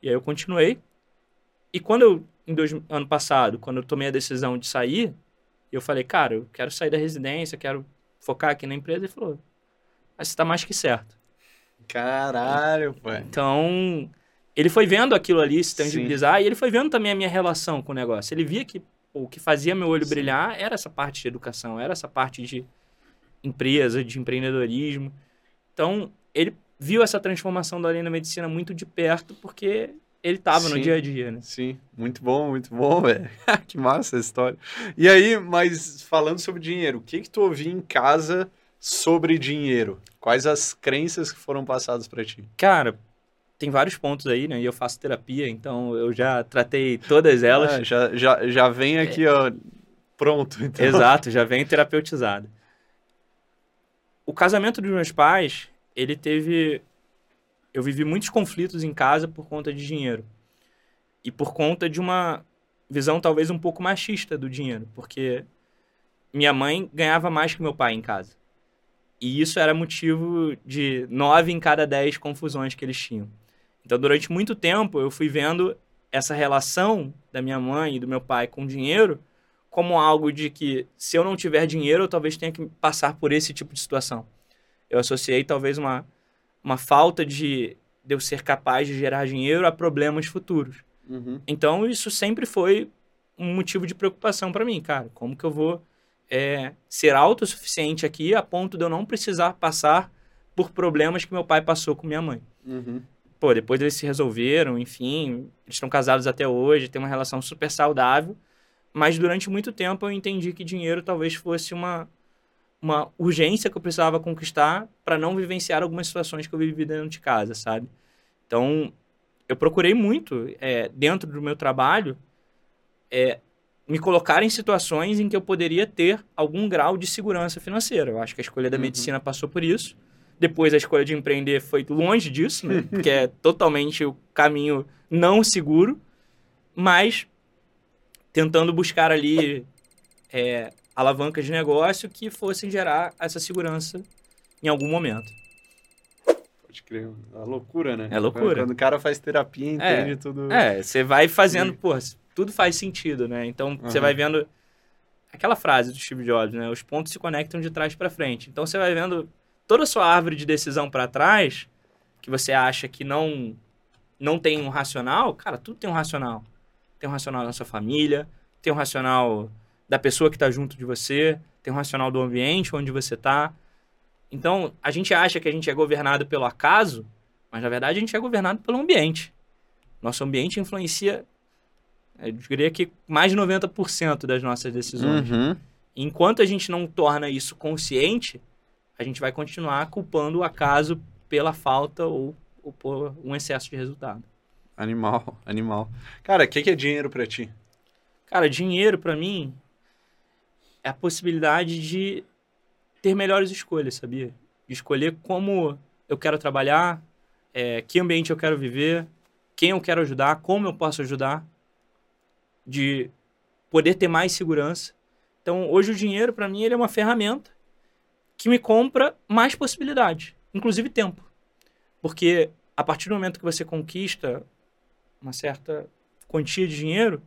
E aí eu continuei. E quando eu, em dois, ano passado, quando eu tomei a decisão de sair, eu falei, cara, eu quero sair da residência, quero focar aqui na empresa. Ele falou, mas você tá mais que certo. Caralho, pai. Então, ele foi vendo aquilo ali se tangibilizar Sim. e ele foi vendo também a minha relação com o negócio. Ele via que pô, o que fazia meu olho Sim. brilhar era essa parte de educação, era essa parte de empresa, de empreendedorismo. Então, ele viu essa transformação da linha da medicina muito de perto, porque ele estava no dia a dia, né? Sim, muito bom, muito bom, <laughs> velho. que massa essa história. E aí, mas falando sobre dinheiro, o que que tu ouvia em casa sobre dinheiro? Quais as crenças que foram passadas para ti? Cara, tem vários pontos aí, né? E eu faço terapia, então eu já tratei todas elas. Ah, já, já, já vem aqui, é... ó, pronto. <laughs> Então. Exato, já vem terapeutizado o casamento dos meus pais, ele teve. Eu vivi muitos conflitos em casa por conta de dinheiro. E por conta de uma visão talvez um pouco machista do dinheiro, porque minha mãe ganhava mais que meu pai em casa. E isso era motivo de nove em cada dez confusões que eles tinham. Então, durante muito tempo, eu fui vendo essa relação da minha mãe e do meu pai com o dinheiro como algo de que se eu não tiver dinheiro, eu talvez tenha que passar por esse tipo de situação. Eu associei talvez uma, uma falta de, de eu ser capaz de gerar dinheiro a problemas futuros. Uhum. Então, isso sempre foi um motivo de preocupação para mim, cara. Como que eu vou é, ser autossuficiente aqui a ponto de eu não precisar passar por problemas que meu pai passou com minha mãe? Uhum. Pô, depois eles se resolveram, enfim, eles estão casados até hoje, tem uma relação super saudável. Mas durante muito tempo eu entendi que dinheiro talvez fosse uma, uma urgência que eu precisava conquistar para não vivenciar algumas situações que eu vivi dentro de casa, sabe? Então, eu procurei muito, é, dentro do meu trabalho, é, me colocar em situações em que eu poderia ter algum grau de segurança financeira. Eu acho que a escolha da uhum. medicina passou por isso. Depois, a escolha de empreender foi longe disso, né? <laughs> porque é totalmente o caminho não seguro. Mas tentando buscar ali é, alavancas de negócio que fossem gerar essa segurança em algum momento. Pode crer. É loucura, né? É loucura. Quando o cara faz terapia, entende é, tudo. É, você vai fazendo, pô, tudo faz sentido, né? Então, uhum. você vai vendo aquela frase do Steve Jobs, né? Os pontos se conectam de trás para frente. Então, você vai vendo toda a sua árvore de decisão para trás, que você acha que não não tem um racional, cara, tudo tem um racional. Tem um racional na sua família, tem um racional da pessoa que está junto de você, tem um racional do ambiente onde você está. Então, a gente acha que a gente é governado pelo acaso, mas na verdade a gente é governado pelo ambiente. Nosso ambiente influencia, eu diria que mais de 90% das nossas decisões. Uhum. Enquanto a gente não torna isso consciente, a gente vai continuar culpando o acaso pela falta ou, ou por um excesso de resultado. Animal, <laughs> animal. Cara, o que, que é dinheiro para ti? Cara, dinheiro para mim é a possibilidade de ter melhores escolhas, sabia? De escolher como eu quero trabalhar, é, que ambiente eu quero viver, quem eu quero ajudar, como eu posso ajudar, de poder ter mais segurança. Então, hoje o dinheiro para mim ele é uma ferramenta que me compra mais possibilidades, inclusive tempo. Porque a partir do momento que você conquista uma certa quantia de dinheiro,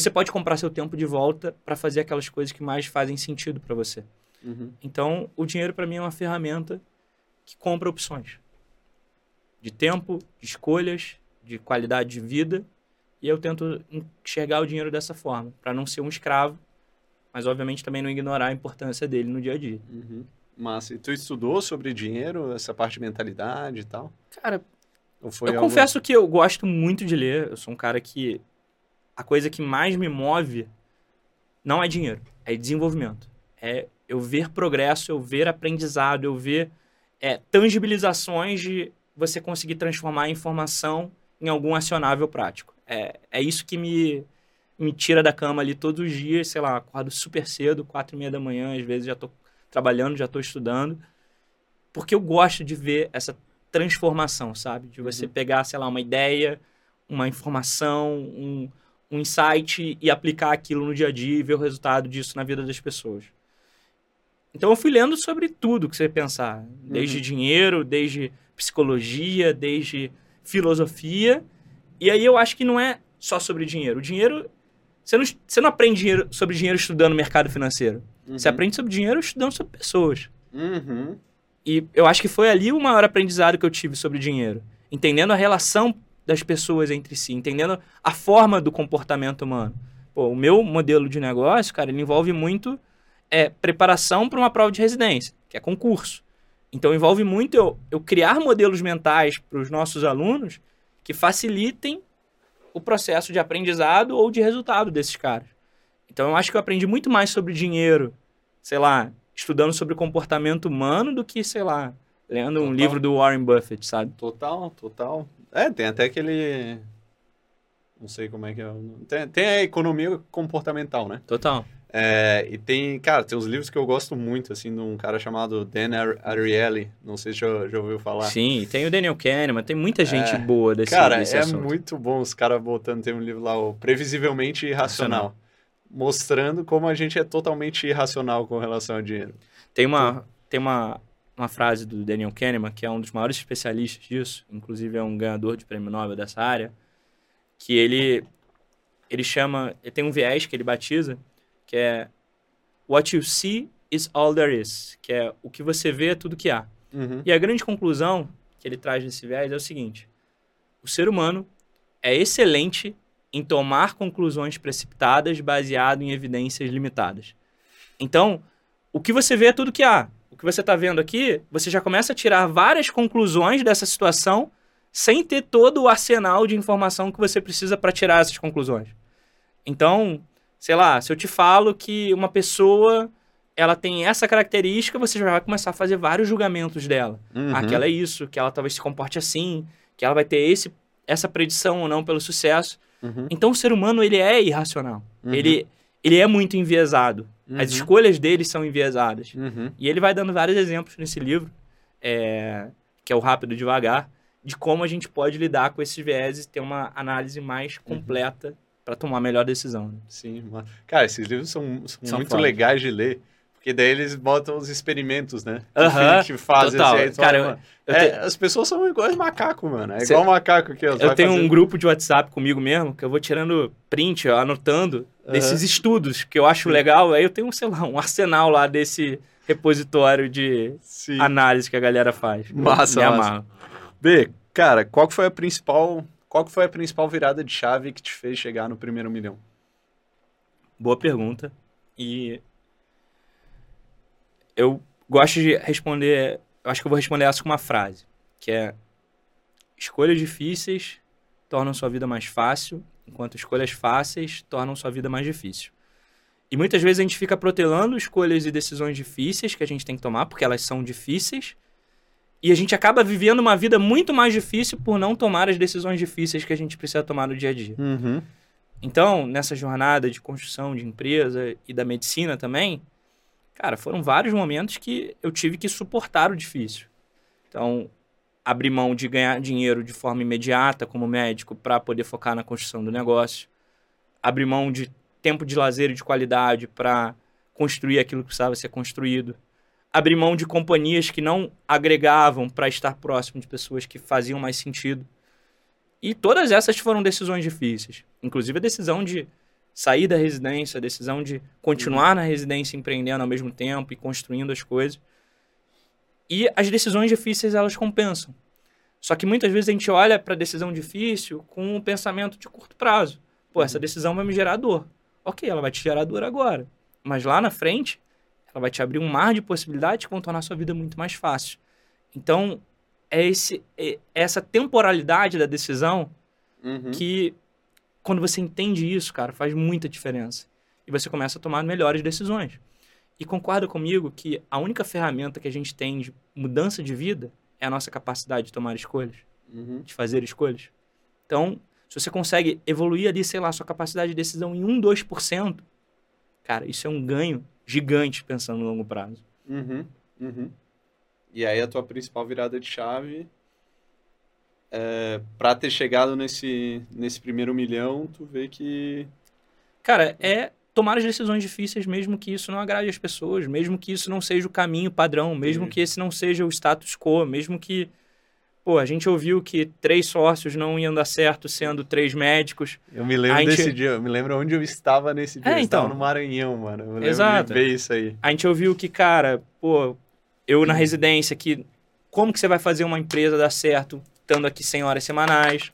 você pode comprar seu tempo de volta para fazer aquelas coisas que mais fazem sentido para você. Uhum. Então, o dinheiro para mim é uma ferramenta que compra opções de tempo, de escolhas, de qualidade de vida. E eu tento enxergar o dinheiro dessa forma, para não ser um escravo, mas obviamente também não ignorar a importância dele no dia a dia. Uhum. Massa. E tu estudou sobre dinheiro, essa parte de mentalidade e tal? Cara, eu algo... confesso que eu gosto muito de ler. Eu sou um cara que a coisa que mais me move não é dinheiro, é desenvolvimento. É eu ver progresso, eu ver aprendizado, eu ver é, tangibilizações de você conseguir transformar a informação em algum acionável prático. É, é isso que me, me tira da cama ali todos os dias, sei lá, acordo super cedo, quatro e meia da manhã, às vezes já estou trabalhando, já estou estudando, porque eu gosto de ver essa transformação, sabe? De você uhum. pegar, sei lá, uma ideia, uma informação, um, um insight e aplicar aquilo no dia a dia e ver o resultado disso na vida das pessoas. Então eu fui lendo sobre tudo que você pensar, desde uhum. dinheiro, desde psicologia, desde filosofia. E aí eu acho que não é só sobre dinheiro. O dinheiro. Você não, você não aprende dinheiro, sobre dinheiro estudando mercado financeiro. Uhum. Você aprende sobre dinheiro estudando sobre pessoas. Uhum. E eu acho que foi ali o maior aprendizado que eu tive sobre dinheiro. Entendendo a relação das pessoas entre si, entendendo a forma do comportamento humano. Pô, o meu modelo de negócio, cara, ele envolve muito é, preparação para uma prova de residência, que é concurso. Então envolve muito eu, eu criar modelos mentais para os nossos alunos que facilitem o processo de aprendizado ou de resultado desses caras. Então eu acho que eu aprendi muito mais sobre dinheiro, sei lá, estudando sobre comportamento humano do que, sei lá, lendo total. um livro do Warren Buffett, sabe? Total, total. É, tem até aquele. Não sei como é que é. Tem, tem a economia comportamental, né? Total. É, e tem, cara, tem uns livros que eu gosto muito, assim, de um cara chamado Dan Ariely. Não sei se já, já ouviu falar. Sim, tem o Daniel Kahneman, tem muita gente é, boa desse Cara, desse é assunto. muito bom os caras botando, tem um livro lá, o Previsivelmente Irracional. Racional mostrando como a gente é totalmente irracional com relação ao dinheiro. Tem uma, tem uma, uma frase do Daniel Kahneman, que é um dos maiores especialistas disso, inclusive é um ganhador de prêmio Nobel dessa área, que ele, ele chama, ele tem um viés que ele batiza, que é What you see is all there is, que é o que você vê é tudo que há. Uhum. E a grande conclusão que ele traz desse viés é o seguinte, o ser humano é excelente em tomar conclusões precipitadas baseado em evidências limitadas. Então, o que você vê é tudo que há. O que você está vendo aqui, você já começa a tirar várias conclusões dessa situação sem ter todo o arsenal de informação que você precisa para tirar essas conclusões. Então, sei lá, se eu te falo que uma pessoa ela tem essa característica, você já vai começar a fazer vários julgamentos dela. Uhum. Ah, que ela é isso, que ela talvez se comporte assim, que ela vai ter esse, essa predição ou não pelo sucesso. Uhum. Então o ser humano ele é irracional. Uhum. Ele, ele é muito enviesado. Uhum. As escolhas dele são enviesadas. Uhum. E ele vai dando vários exemplos nesse livro, é, que é o Rápido e Devagar, de como a gente pode lidar com esses vieses e ter uma análise mais uhum. completa para tomar a melhor decisão. Né? Sim, cara, esses livros são, são, são muito legais de ler Porque daí eles botam os experimentos, né? Aham, que fazem total. assim. Cara, fala, eu é, te- As pessoas são iguais macaco, mano. É Cê- igual macaco que Eu tenho um grupo de WhatsApp comigo mesmo, que eu vou tirando print, ó, anotando desses estudos que eu acho legal. Aí eu tenho, sei lá, um arsenal lá desse repositório de Sim. análise que a galera faz. Massa, Me massa. amarro. B, cara, qual que foi a principal... Qual que foi a principal virada de chave que te fez chegar no primeiro milhão? Boa pergunta. E eu gosto de responder. Eu acho que eu vou responder essa com uma frase, que é: escolhas difíceis tornam sua vida mais fácil, enquanto escolhas fáceis tornam sua vida mais difícil. E muitas vezes a gente fica protelando escolhas e decisões difíceis que a gente tem que tomar, porque elas são difíceis, e a gente acaba vivendo uma vida muito mais difícil por não tomar as decisões difíceis que a gente precisa tomar no dia a dia. Uhum. Então, nessa jornada de construção de empresa e da medicina também, cara, foram vários momentos que eu tive que suportar o difícil. Então, abrir mão de ganhar dinheiro de forma imediata como médico para poder focar na construção do negócio. Abrir mão de tempo de lazer e de qualidade para construir aquilo que precisava ser construído. Abrir mão de companhias que não agregavam para estar próximo de pessoas que faziam mais sentido. E todas essas foram decisões difíceis. Inclusive a decisão de sair da residência, a decisão de continuar na residência empreendendo ao mesmo tempo e construindo as coisas. E as decisões difíceis elas compensam. Só que muitas vezes a gente olha para a decisão difícil com um pensamento de curto prazo. Pô, essa decisão vai me gerar dor. Ok, ela vai te gerar dor agora. Mas lá na frente, ela vai te abrir um mar de possibilidades que vão tornar a sua vida muito mais fácil. Então, é, esse, é essa temporalidade da decisão Uhum. que quando você entende isso, cara, faz muita diferença. E você começa a tomar melhores decisões. E concorda comigo que a única ferramenta que a gente tem de mudança de vida é a nossa capacidade de tomar escolhas, Uhum. de fazer escolhas. Então, se você consegue evoluir ali, sei lá, sua capacidade de decisão em 1, 2%, cara, isso é um ganho gigante pensando no longo prazo. Uhum, uhum. E aí a tua principal virada de chave é, para ter chegado nesse, nesse primeiro milhão, tu vê que Cara, é tomar as decisões difíceis, mesmo que isso não agrade as pessoas, mesmo que isso não seja o caminho padrão, mesmo Sim. que esse não seja o status quo, mesmo que. Pô, a gente ouviu que três sócios não iam dar certo sendo três médicos. eu me lembro A gente- desse dia, eu me lembro onde eu estava nesse dia, É, eu estava então. no Maranhão, mano. Eu lembro Exato. de ver isso aí. A gente ouviu que, cara, pô, eu na residência, que como que você vai fazer uma empresa dar certo estando aqui 100 horas semanais?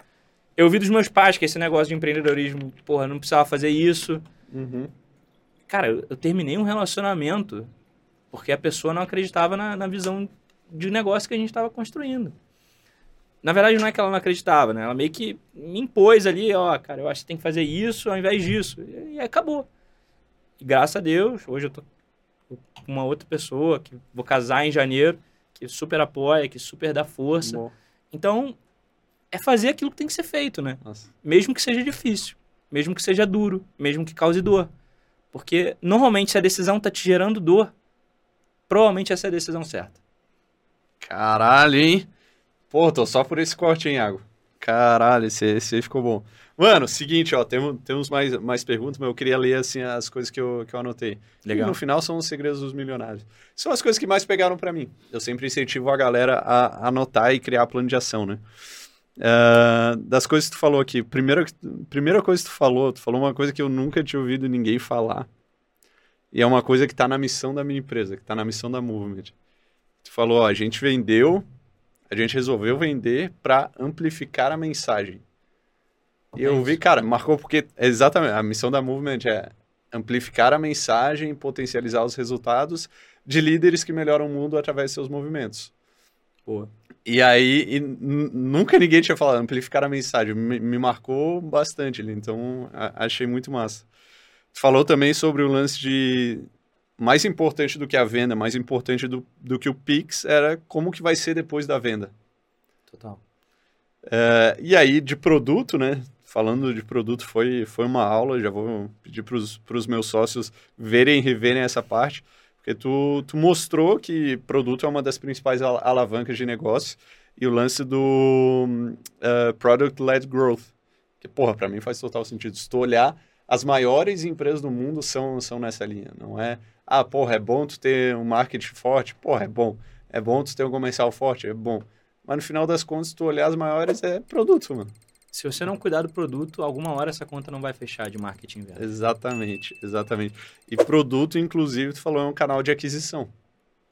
Eu ouvi dos meus pais que esse negócio de empreendedorismo, porra, não precisava fazer isso. Uhum. Cara, eu, eu terminei um relacionamento porque a pessoa não acreditava na, na visão de negócio que a gente estava construindo. Na verdade, não é que ela não acreditava, né? Ela meio que me impôs ali, ó, cara, eu acho que tem que fazer isso ao invés disso. E, e acabou. E graças a Deus, hoje eu tô com uma outra pessoa que vou casar em janeiro, que super apoia, que super dá força. Bom, Então, é fazer aquilo que tem que ser feito, né? nossa. mesmo que seja difícil, mesmo que seja duro, mesmo que cause dor. Porque normalmente se a decisão tá te gerando dor, provavelmente essa é a decisão certa. Caralho, hein? Pô, tô só por esse corte, hein, Iago? Caralho, esse, esse aí ficou bom. Mano, seguinte, ó, temos, temos mais, mais perguntas, mas eu queria ler, assim, as coisas que eu, que eu anotei. E no final são os segredos dos milionários. São as coisas que mais pegaram pra mim. Eu sempre incentivo a galera a anotar e criar plano de ação, né? Ah, das coisas que tu falou aqui, primeira, primeira coisa que tu falou, tu falou uma coisa que eu nunca tinha ouvido ninguém falar. E é uma coisa que tá na missão da minha empresa, que tá na missão da Movement. Tu falou, ó, a gente vendeu, a gente resolveu vender para amplificar a mensagem. E eu vi, cara, marcou porque exatamente a missão da Movement é amplificar a mensagem, potencializar os resultados de líderes que melhoram o mundo através de seus movimentos. Pô, E aí, e nunca ninguém tinha falado amplificar a mensagem. Me, me marcou bastante ali, então a- achei muito massa. Tu falou também sobre o lance de mais importante do que a venda, mais importante do, do que o Pix era como que vai ser depois da venda. total. É, e aí, de produto, né? Falando de produto, foi, foi uma aula. Já vou pedir para os meus sócios verem e reverem essa parte, porque tu, tu mostrou que produto é uma das principais al- alavancas de negócio e o lance do uh, Product-Led Growth. Que, porra, para mim faz total sentido. Se tu olhar as maiores empresas do mundo são, são nessa linha. Não é, ah, porra, é bom tu ter um marketing forte. Porra, é bom. É bom tu ter um comercial forte, é bom. Mas no final das contas, tu olhar as maiores é produto, mano. Se você não cuidar do produto, alguma hora essa conta não vai fechar de marketing velho. Exatamente, exatamente. E produto, inclusive, tu falou, é um canal de aquisição.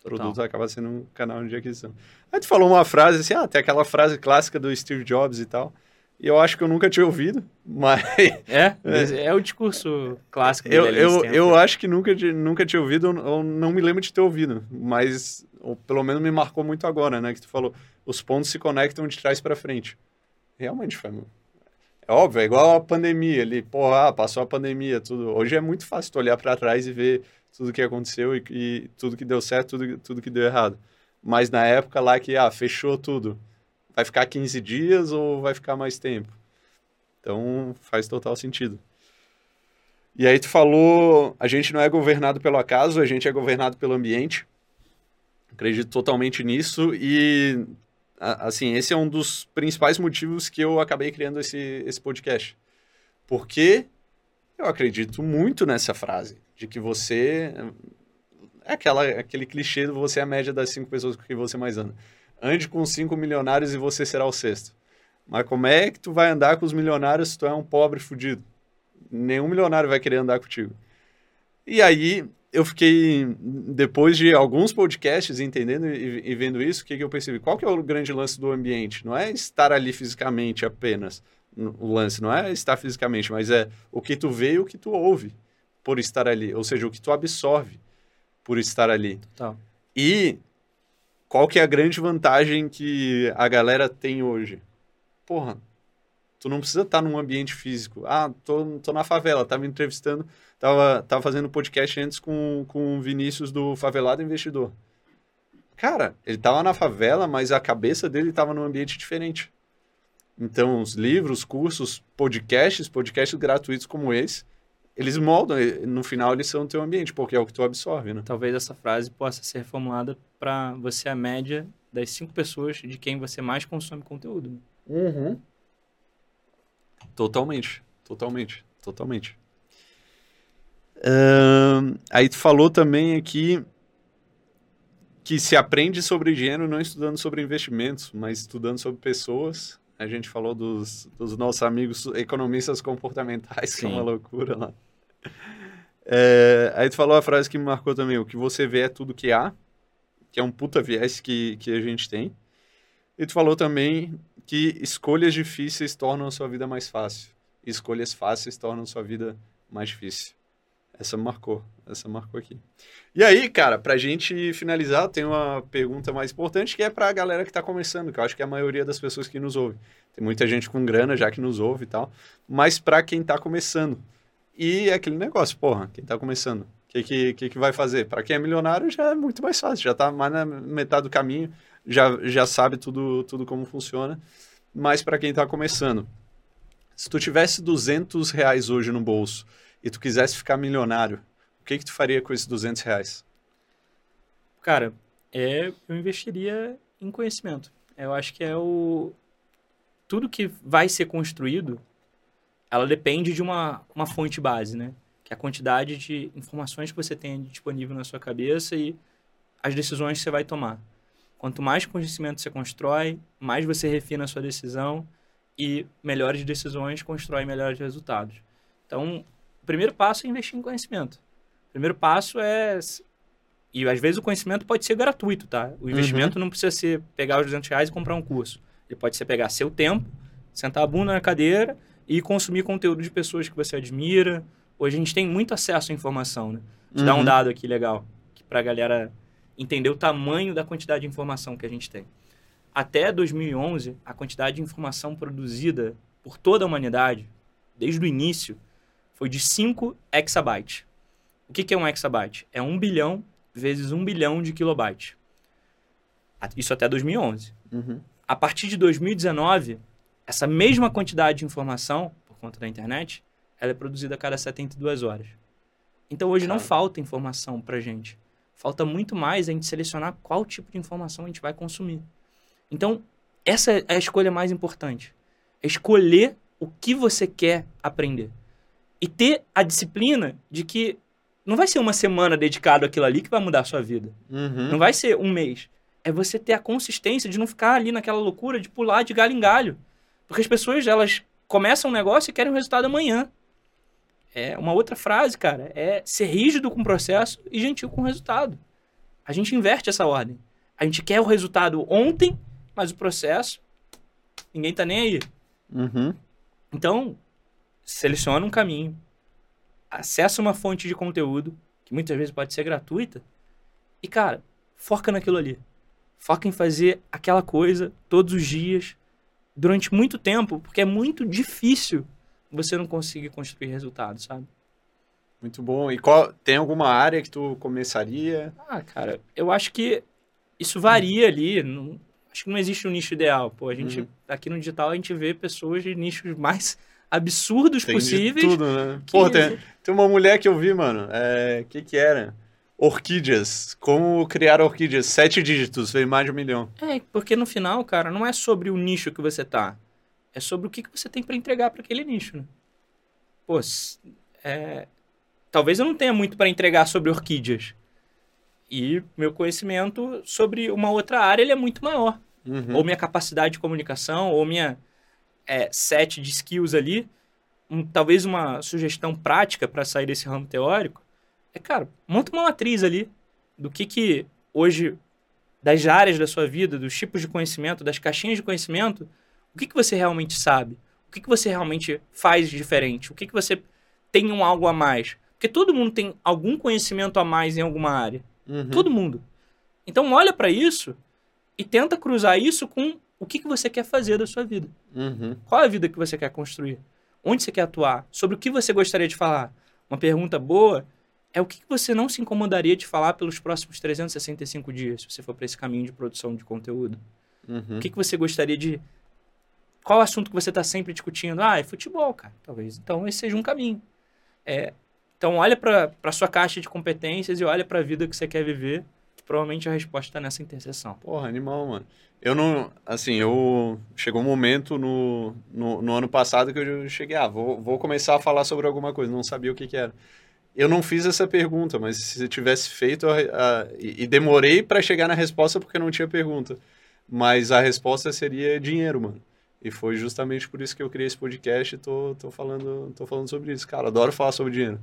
Total. Produto acaba sendo um canal de aquisição. Aí tu falou uma frase assim, ah, tem aquela frase clássica do Steve Jobs e tal. E eu acho que eu nunca tinha ouvido, <laughs> mas... É? É, é o discurso clássico. Eu, eu, eu acho que nunca, nunca tinha ouvido, ou não me lembro de ter ouvido, mas ou pelo menos me marcou muito agora, né? Que tu falou, os pontos se conectam de trás para frente. Realmente, foi, é óbvio, é igual a pandemia ali. Porra, ah, passou a pandemia, tudo. Hoje é muito fácil tu olhar para trás e ver tudo que aconteceu e, e, tudo que deu certo, tudo, tudo que deu errado. Mas na época lá que, ah, fechou tudo vai ficar 15 dias ou vai ficar mais tempo? Então faz total sentido. E aí tu falou, a gente não é governado pelo acaso, a gente é governado pelo ambiente. Acredito totalmente nisso e assim, esse é um dos principais motivos que eu acabei criando esse, esse podcast. Porque eu acredito muito nessa frase, de que você é aquela, aquele clichê de você é a média das cinco pessoas com quem você mais anda ande com cinco milionários e você será o sexto. Mas como é que tu vai andar com os milionários se tu é um pobre fudido? Nenhum milionário vai querer andar contigo. E aí eu fiquei, depois de alguns podcasts entendendo e, e vendo isso, o que, que eu percebi? Qual que é o grande lance do ambiente? Não é estar ali fisicamente apenas. O lance não é estar fisicamente, mas é o que tu vê e o que tu ouve por estar ali. Ou seja, o que tu absorve por estar ali. Total. E qual que é a grande vantagem que a galera tem hoje? Porra, tu não precisa estar num ambiente físico. Ah, tô, tô na favela, tava entrevistando, tava, tava fazendo podcast antes com, com o Vinícius do Favelado Investidor. Cara, ele tava na favela, mas a cabeça dele tava num ambiente diferente. Então, os livros, cursos, podcasts, podcasts gratuitos como esse, eles moldam, no final eles são o teu ambiente, porque é o que tu absorve, né? Talvez essa frase possa ser formulada para você a média das cinco pessoas de quem você mais consome conteúdo. Uhum. Totalmente, totalmente, totalmente. Uh, aí tu falou também aqui que se aprende sobre dinheiro não estudando sobre investimentos, mas estudando sobre pessoas. A gente falou dos, dos nossos amigos economistas comportamentais, Sim. <laughs> que é uma loucura lá. É, aí tu falou a frase que me marcou também, o que você vê é tudo que há, que é um puta viés que, que a gente tem. E tu falou também que escolhas difíceis tornam a sua vida mais fácil. E escolhas fáceis tornam a sua vida mais difícil. Essa marcou, essa marcou aqui. E aí, cara, pra gente finalizar, tem uma pergunta mais importante que é pra galera que tá começando, que eu acho que é a maioria das pessoas que nos ouve. Tem muita gente com grana já que nos ouve e tal, mas pra quem tá começando, e é aquele negócio, porra, quem está começando, o que, que, que, que vai fazer? Para quem é milionário já é muito mais fácil, já está mais na metade do caminho, já, já sabe tudo, tudo como funciona. Mas para quem está começando, se tu tivesse 200 reais hoje no bolso e tu quisesse ficar milionário, o que que tu faria com esses 200 reais? Cara, é, eu investiria em conhecimento. Eu acho que é o... Tudo que vai ser construído ela depende de uma, uma fonte base, né? Que é a quantidade de informações que você tem disponível na sua cabeça e as decisões que você vai tomar. Quanto mais conhecimento você constrói, mais você refina a sua decisão e melhores decisões constroem melhores resultados. Então, o primeiro passo é investir em conhecimento. O primeiro passo é... E às vezes o conhecimento pode ser gratuito, tá? O investimento uhum. não precisa ser pegar os 200 reais e comprar um curso. Ele pode ser pegar seu tempo, sentar a bunda na cadeira e consumir conteúdo de pessoas que você admira. Hoje a gente tem muito acesso à informação, né? Te uhum. dar um dado aqui legal, para a galera entender o tamanho da quantidade de informação que a gente tem. Até 2011, a quantidade de informação produzida por toda a humanidade, desde o início, foi de 5 exabytes. O que, que é um exabyte? É 1 bilhão vezes 1 bilhão de kilobytes. Isso até 2011. Uhum. A partir de 2019, essa mesma quantidade de informação, por conta da internet, ela é produzida a cada 72 horas. Então hoje não falta informação para gente. Falta muito mais a gente selecionar qual tipo de informação a gente vai consumir. Então, essa é a escolha mais importante. É escolher o que você quer aprender. E ter a disciplina de que não vai ser uma semana dedicado àquilo ali que vai mudar a sua vida. Uhum. Não vai ser um mês. É você ter a consistência de não ficar ali naquela loucura de pular de galho em galho. Porque as pessoas, elas começam um negócio e querem o resultado amanhã. É uma outra frase, cara. É ser rígido com o processo e gentil com o resultado. A gente inverte essa ordem. A gente quer o resultado ontem, mas o processo, ninguém tá nem aí. Uhum. Então, seleciona um caminho, acessa uma fonte de conteúdo, que muitas vezes pode ser gratuita, e, cara, foca naquilo ali. Foca em fazer aquela coisa todos os dias, durante muito tempo, porque é muito difícil você não conseguir construir resultados, sabe? Muito bom. E qual tem alguma área que tu começaria? Ah, cara, eu acho que isso varia ali. Não, acho que não existe um nicho ideal. Pô, a gente, uhum. aqui no digital, a gente vê pessoas de nichos mais absurdos tem possíveis. tudo, né? Que... Pô, tem, tem uma mulher que eu vi, mano. É, que que era? Orquídeas. Como criar orquídeas? Sete dígitos, veio mais de um milhão. É, porque no final, cara, não é sobre o nicho que você tá. É sobre o que, que você tem para entregar para aquele nicho, né? Pô, é... talvez eu não tenha muito para entregar sobre orquídeas. E meu conhecimento sobre uma outra área ele é muito maior. Uhum. Ou minha capacidade de comunicação, ou minha é, set de skills ali. Um, talvez uma sugestão prática para sair desse ramo teórico é, cara, monta uma matriz ali do que que hoje, das áreas da sua vida, dos tipos de conhecimento, das caixinhas de conhecimento, o que, que você realmente sabe? O que, que você realmente faz diferente? O que, que você tem um algo a mais? Porque todo mundo tem algum conhecimento a mais em alguma área. Uhum. Todo mundo. Então olha para isso e tenta cruzar isso com o que, que você quer fazer da sua vida. Uhum. Qual é a vida que você quer construir? Onde você quer atuar? Sobre o que você gostaria de falar? Uma pergunta boa é o que, que você não se incomodaria de falar pelos próximos 365 dias, se você for para esse caminho de produção de conteúdo. Uhum. O que, que você gostaria de qual o assunto que você está sempre discutindo? Ah, é futebol, cara. Talvez. Então, esse seja um caminho. É, então, olha para a sua caixa de competências e olha para a vida que você quer viver. Que provavelmente a resposta está nessa interseção. Porra, animal, mano. Eu não... Assim, eu... Chegou um momento no, no, no ano passado que eu cheguei... Ah, vou, vou começar a falar sobre alguma coisa. Não sabia o que, que era. Eu não fiz essa pergunta, mas se tivesse feito... A, a, e, e demorei para chegar na resposta porque não tinha pergunta. Mas a resposta seria dinheiro, mano. E foi justamente por isso que eu criei esse podcast e tô, tô, falando, tô falando sobre isso. Cara, adoro falar sobre dinheiro.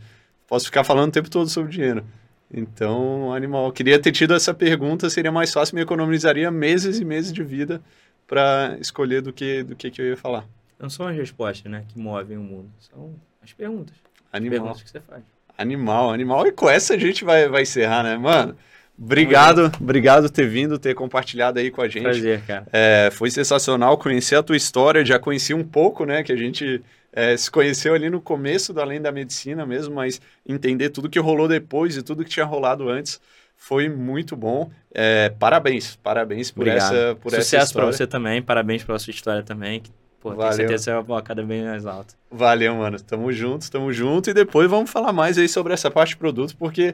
Posso ficar falando o tempo todo sobre dinheiro. Então, animal, queria ter tido essa pergunta, seria mais fácil, me economizaria meses e meses de vida para escolher do que, do que, que eu ia falar. Não são as respostas, né, que movem o mundo, são as perguntas. Animal. As perguntas que você faz. Animal, animal. E com essa a gente vai, vai encerrar, né, mano? Obrigado, obrigado por ter vindo, ter compartilhado aí com a gente. Prazer, cara. É, foi sensacional conhecer a tua história, já conheci um pouco, né, que a gente é, se conheceu ali no começo do Além da Medicina mesmo, mas entender tudo que rolou depois e tudo que tinha rolado antes foi muito bom. É, parabéns, parabéns por Obrigado. essa por Sucesso para você também, parabéns pela sua história também. Pô, Valeu. tenho certeza que você vai uma cada bem mais alta. Valeu, mano. Tamo junto, tamo junto. E depois vamos falar mais aí sobre essa parte de produto, porque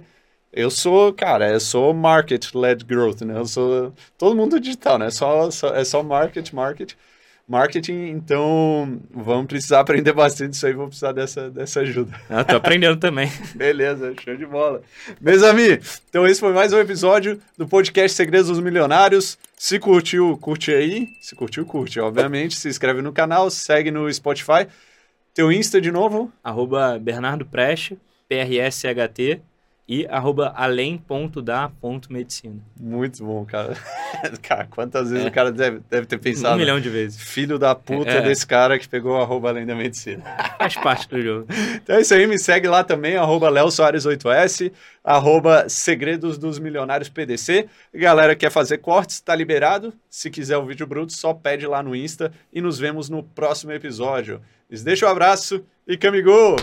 eu sou, cara, eu sou market-led growth, né? Eu sou todo mundo digital, né? Só, só, é só market, market, marketing. Então, vamos precisar aprender bastante isso aí. Vou precisar dessa, dessa ajuda. Ah, tô aprendendo também. <laughs> Beleza, show de bola. Meus amigos, então esse foi mais um episódio do podcast Segredos dos Milionários. Se curtiu, curte aí. Se curtiu, curte, obviamente. Se inscreve no canal, segue no Spotify. Teu Insta de novo? Arroba Bernardo Preste, PRSHT e arroba além.da.medicina. Muito bom, cara. <laughs> cara, quantas vezes é. o cara deve, deve ter pensado? Um milhão de vezes. Filho da puta é. desse cara que pegou arroba além da medicina. <laughs> Faz parte do jogo. Então é isso aí, me segue lá também, arroba Léo Soares 8S, arroba Segredos dos Milionários PDC. Galera quer fazer cortes, tá liberado. Se quiser o vídeo bruto, só pede lá no Insta e nos vemos no próximo episódio. Les deixo um abraço e camigou!